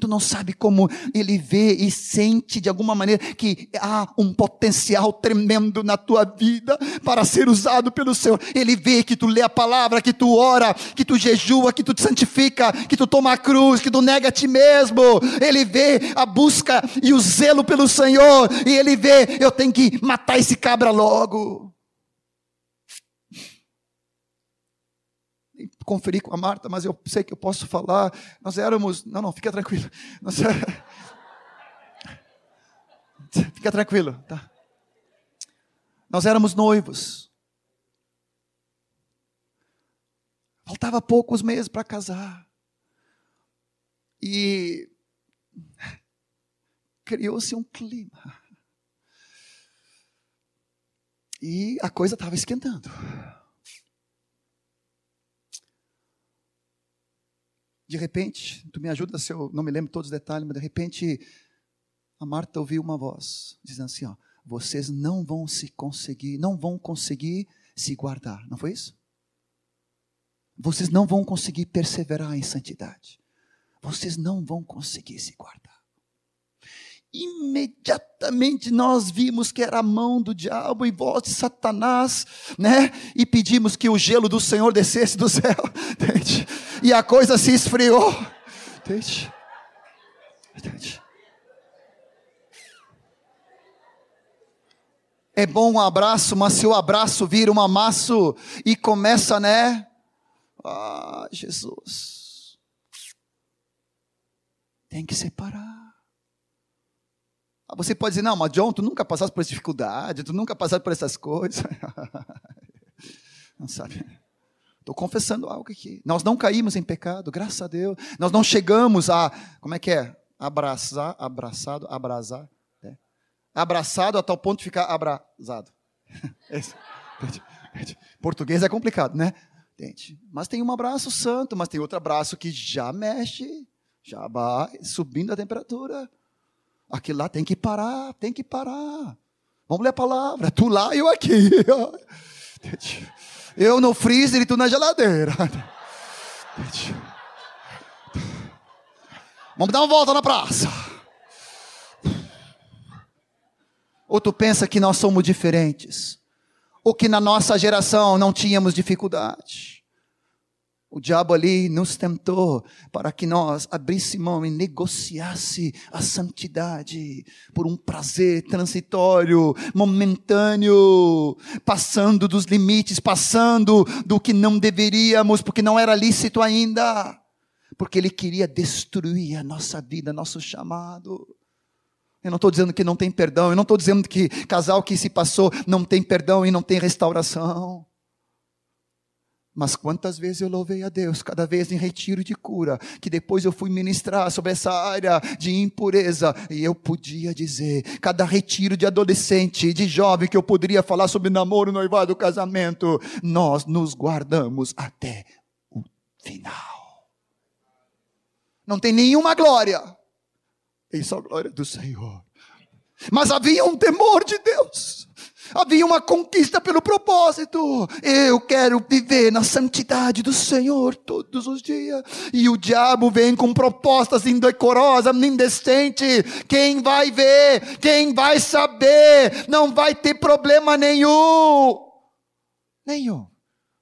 Tu não sabe como ele vê e sente de alguma maneira que há um potencial tremendo na tua vida para ser usado pelo Senhor. Ele vê que tu lê a palavra, que tu ora, que tu jejua, que tu te santifica, que tu toma a cruz, que tu nega a ti mesmo. Ele vê a busca e o zelo pelo Senhor. E ele vê, eu tenho que matar esse cabra logo. Conferir com a Marta, mas eu sei que eu posso falar. Nós éramos. Não, não, fica tranquilo. Nós... fica tranquilo, tá? Nós éramos noivos. Faltava poucos meses para casar. E criou-se um clima. E a coisa estava esquentando. De repente, tu me ajuda se eu não me lembro todos os detalhes, mas de repente a Marta ouviu uma voz dizendo assim, ó, vocês não vão se conseguir, não vão conseguir se guardar. Não foi isso? Vocês não vão conseguir perseverar em santidade. Vocês não vão conseguir se guardar imediatamente nós vimos que era a mão do diabo e voz de Satanás, né? E pedimos que o gelo do Senhor descesse do céu, entende? E a coisa se esfriou, entende? entende? É bom um abraço, mas se o abraço vira um amasso e começa, né? Ah, Jesus. Tem que separar. Você pode dizer, não, mas John, tu nunca passaste por essa dificuldade, tu nunca passaste por essas coisas. não sabe? Estou confessando algo aqui. Nós não caímos em pecado, graças a Deus. Nós não chegamos a, como é que é? Abraçar, abraçado, abrasar. Né? Abraçado a tal ponto de ficar abrasado. Português é complicado, né? Mas tem um abraço santo, mas tem outro abraço que já mexe, já vai subindo a temperatura. Aquilo lá tem que parar, tem que parar. Vamos ler a palavra, tu lá e eu aqui. Eu no freezer e tu na geladeira. Vamos dar uma volta na praça. Ou tu pensa que nós somos diferentes? Ou que na nossa geração não tínhamos dificuldade? O diabo ali nos tentou para que nós abrisse mão e negociasse a santidade por um prazer transitório, momentâneo, passando dos limites, passando do que não deveríamos, porque não era lícito ainda, porque ele queria destruir a nossa vida, nosso chamado. Eu não estou dizendo que não tem perdão, eu não estou dizendo que casal que se passou não tem perdão e não tem restauração. Mas quantas vezes eu louvei a Deus, cada vez em retiro de cura, que depois eu fui ministrar sobre essa área de impureza, e eu podia dizer, cada retiro de adolescente, de jovem, que eu poderia falar sobre namoro, noivado, casamento, nós nos guardamos até o final. Não tem nenhuma glória, tem só glória do Senhor. Mas havia um temor de Deus. Havia uma conquista pelo propósito. Eu quero viver na santidade do Senhor todos os dias. E o diabo vem com propostas indecorosas, indecentes. Quem vai ver? Quem vai saber? Não vai ter problema nenhum. Nenhum.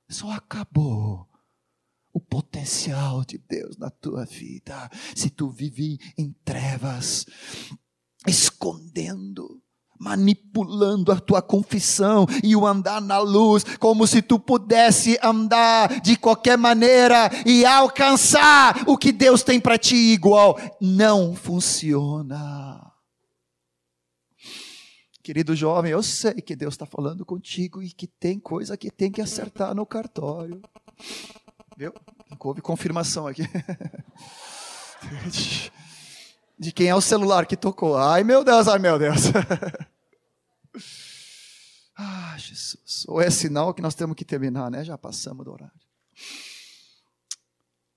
Só acabou o potencial de Deus na tua vida. Se tu vive em trevas, escondendo manipulando a tua confissão e o andar na luz, como se tu pudesse andar de qualquer maneira e alcançar o que Deus tem para ti igual. Não funciona. Querido jovem, eu sei que Deus está falando contigo e que tem coisa que tem que acertar no cartório. Viu? Houve confirmação aqui. de quem é o celular que tocou. Ai meu Deus, ai meu Deus. ah, Jesus. Ou é sinal que nós temos que terminar, né? Já passamos do horário.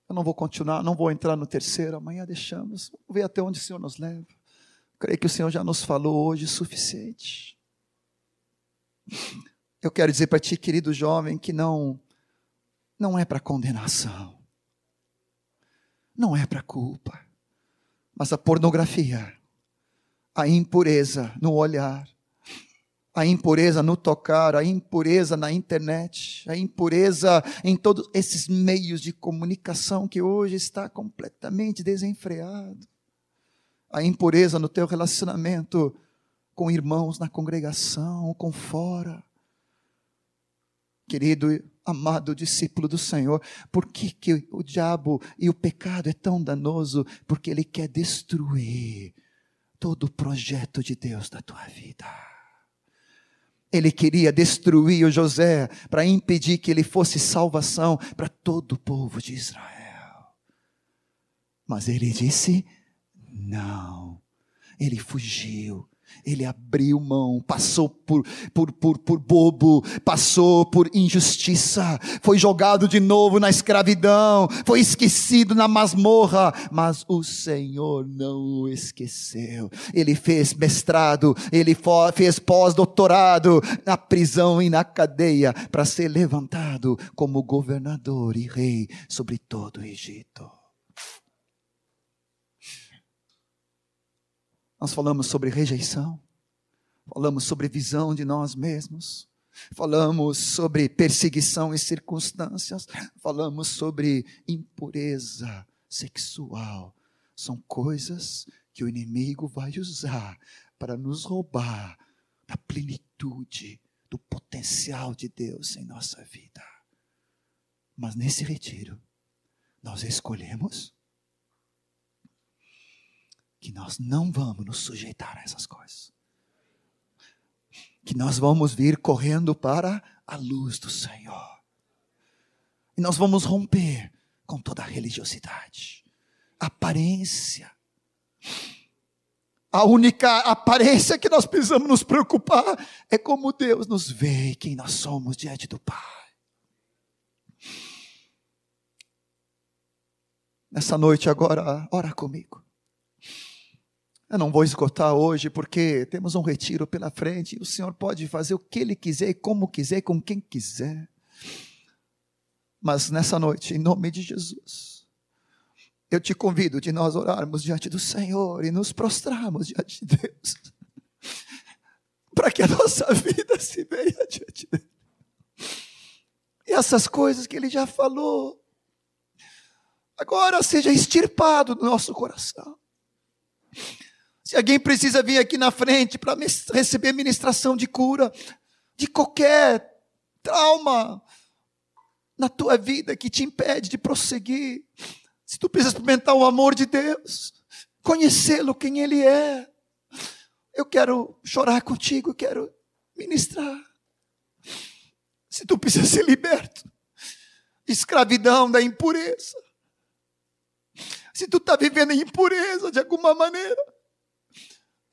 Eu não vou continuar, não vou entrar no terceiro, amanhã deixamos. Vamos ver até onde o Senhor nos leva. Creio que o Senhor já nos falou hoje o suficiente. Eu quero dizer para ti, querido jovem, que não não é para condenação. Não é para culpa. Mas a pornografia, a impureza no olhar, a impureza no tocar, a impureza na internet, a impureza em todos esses meios de comunicação que hoje está completamente desenfreado. A impureza no teu relacionamento com irmãos na congregação, com fora. Querido, amado discípulo do Senhor, por que, que o diabo e o pecado é tão danoso? Porque ele quer destruir todo o projeto de Deus da tua vida. Ele queria destruir o José para impedir que ele fosse salvação para todo o povo de Israel. Mas ele disse: não. Ele fugiu ele abriu mão, passou por, por, por, por bobo, passou por injustiça, foi jogado de novo na escravidão, foi esquecido na masmorra, mas o Senhor não o esqueceu. Ele fez mestrado, ele fez pós-doutorado na prisão e na cadeia para ser levantado como governador e rei sobre todo o Egito. Nós falamos sobre rejeição, falamos sobre visão de nós mesmos, falamos sobre perseguição e circunstâncias, falamos sobre impureza sexual. São coisas que o inimigo vai usar para nos roubar da plenitude, do potencial de Deus em nossa vida. Mas nesse retiro, nós escolhemos que nós não vamos nos sujeitar a essas coisas. Que nós vamos vir correndo para a luz do Senhor. E nós vamos romper com toda a religiosidade, aparência. A única aparência que nós precisamos nos preocupar é como Deus nos vê e quem nós somos diante do Pai. Nessa noite agora, ora comigo. Eu não vou esgotar hoje porque temos um retiro pela frente e o Senhor pode fazer o que Ele quiser, como quiser, com quem quiser. Mas nessa noite, em nome de Jesus, eu te convido de nós orarmos diante do Senhor e nos prostrarmos diante de Deus, para que a nossa vida se veja diante dele. E essas coisas que Ele já falou, agora seja extirpado do nosso coração. Se alguém precisa vir aqui na frente para receber ministração de cura de qualquer trauma na tua vida que te impede de prosseguir, se tu precisa experimentar o amor de Deus, conhecê-lo, quem Ele é, eu quero chorar contigo, eu quero ministrar. Se tu precisa ser liberto, escravidão da impureza, se tu está vivendo em impureza de alguma maneira,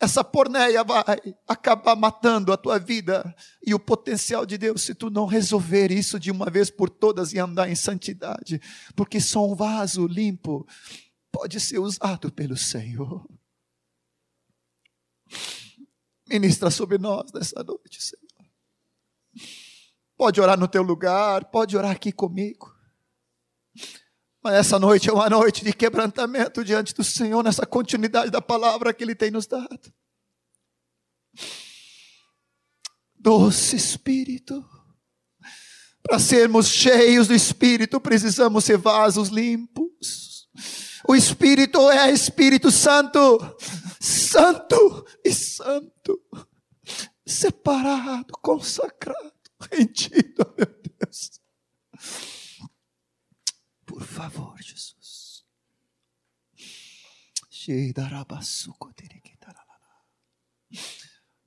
essa porneia vai acabar matando a tua vida e o potencial de Deus se tu não resolver isso de uma vez por todas e andar em santidade, porque só um vaso limpo pode ser usado pelo Senhor. Ministra sobre nós nessa noite, Senhor. Pode orar no teu lugar, pode orar aqui comigo. Mas essa noite é uma noite de quebrantamento diante do Senhor, nessa continuidade da palavra que Ele tem nos dado. Doce Espírito, para sermos cheios do Espírito, precisamos ser vasos limpos. O Espírito é Espírito Santo, Santo e Santo, separado, consagrado, rendido, meu Deus. Por favor, Jesus.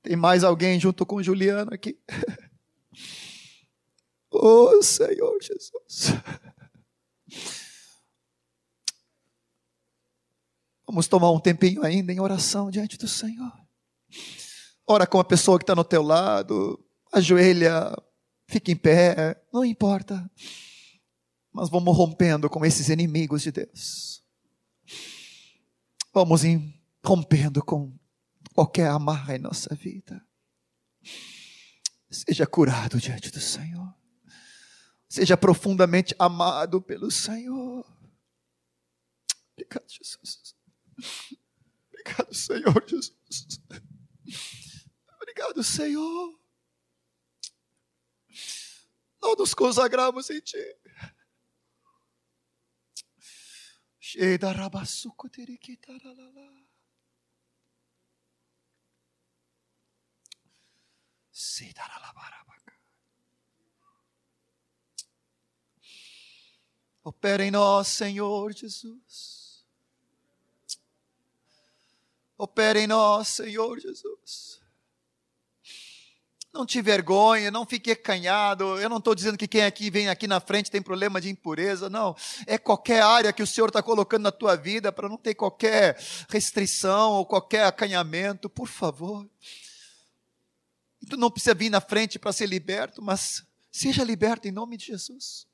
Tem mais alguém junto com Juliano aqui? Oh, Senhor Jesus. Vamos tomar um tempinho ainda em oração diante do Senhor. Ora com a pessoa que está no teu lado, ajoelha, fica em pé, não importa mas vamos rompendo com esses inimigos de Deus. Vamos rompendo com qualquer amarra em nossa vida. Seja curado diante do Senhor. Seja profundamente amado pelo Senhor. Obrigado, Jesus. Obrigado, Senhor Jesus. Obrigado, Senhor. Nós nos consagramos em Ti. Opera em nós, Senhor Jesus. Opera em nós, Senhor Jesus. Não te vergonhe, não fique acanhado. Eu não estou dizendo que quem aqui vem aqui na frente tem problema de impureza, não. É qualquer área que o Senhor está colocando na tua vida para não ter qualquer restrição ou qualquer acanhamento, por favor. Tu não precisa vir na frente para ser liberto, mas seja liberto em nome de Jesus.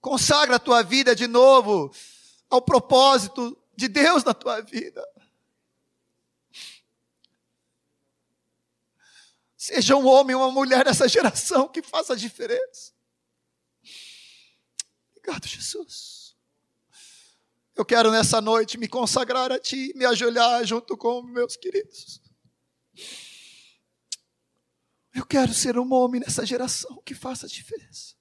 Consagra a tua vida de novo ao propósito de Deus na tua vida. Seja um homem ou uma mulher nessa geração que faça a diferença. Obrigado, Jesus. Eu quero nessa noite me consagrar a Ti, me ajoelhar junto com meus queridos. Eu quero ser um homem nessa geração que faça a diferença.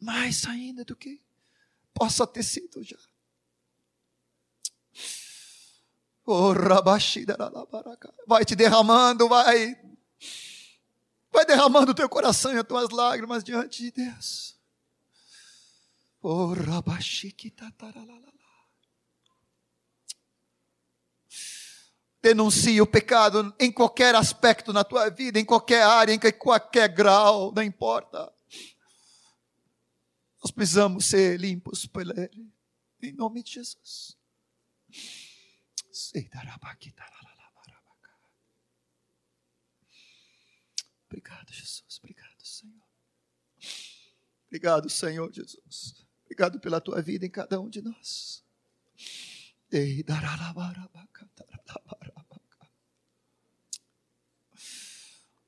Mais ainda do que possa ter sido já. Vai te derramando, vai. Vai derramando o teu coração e as tuas lágrimas diante de Deus. Denuncie o pecado em qualquer aspecto na tua vida, em qualquer área, em qualquer grau, não importa. Nós precisamos ser limpos por Ele, em nome de Jesus. Obrigado, Jesus. Obrigado, Senhor. Obrigado, Senhor Jesus. Obrigado pela tua vida em cada um de nós.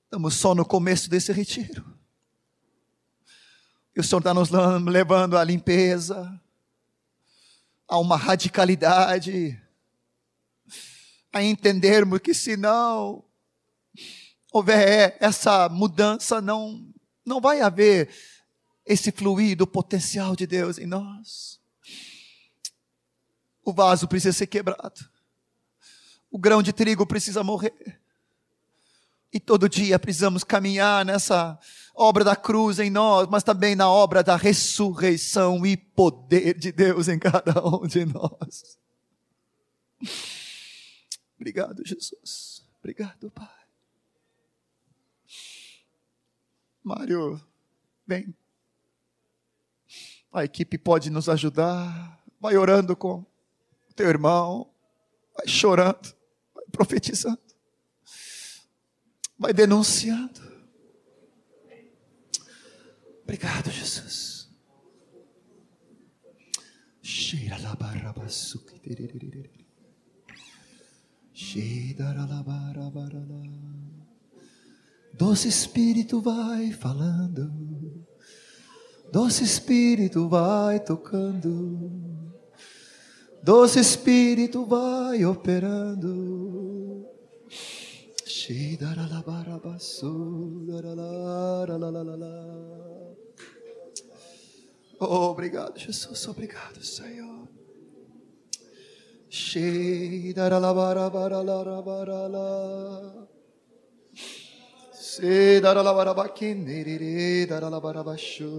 Estamos só no começo desse retiro. E o Senhor está nos levando à limpeza, a uma radicalidade, a entendermos que se não houver essa mudança, não, não vai haver esse fluido potencial de Deus em nós. O vaso precisa ser quebrado. O grão de trigo precisa morrer. E todo dia precisamos caminhar nessa obra da cruz em nós, mas também na obra da ressurreição e poder de Deus em cada um de nós. Obrigado, Jesus. Obrigado, Pai. Mário, vem. A equipe pode nos ajudar. Vai orando com o teu irmão. Vai chorando. Vai profetizando. Vai denunciando. Obrigado, Jesus. Cheira la barra basuki. Cheira la barra barra Doce Espírito vai falando, Doce Espírito vai tocando, Doce Espírito vai operando. Oh, obrigado, Jesus. Obrigado, Senhor. She Se daralabarabakindirire daralabarabashu.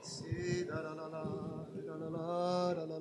Se daralala, daralala, daralala.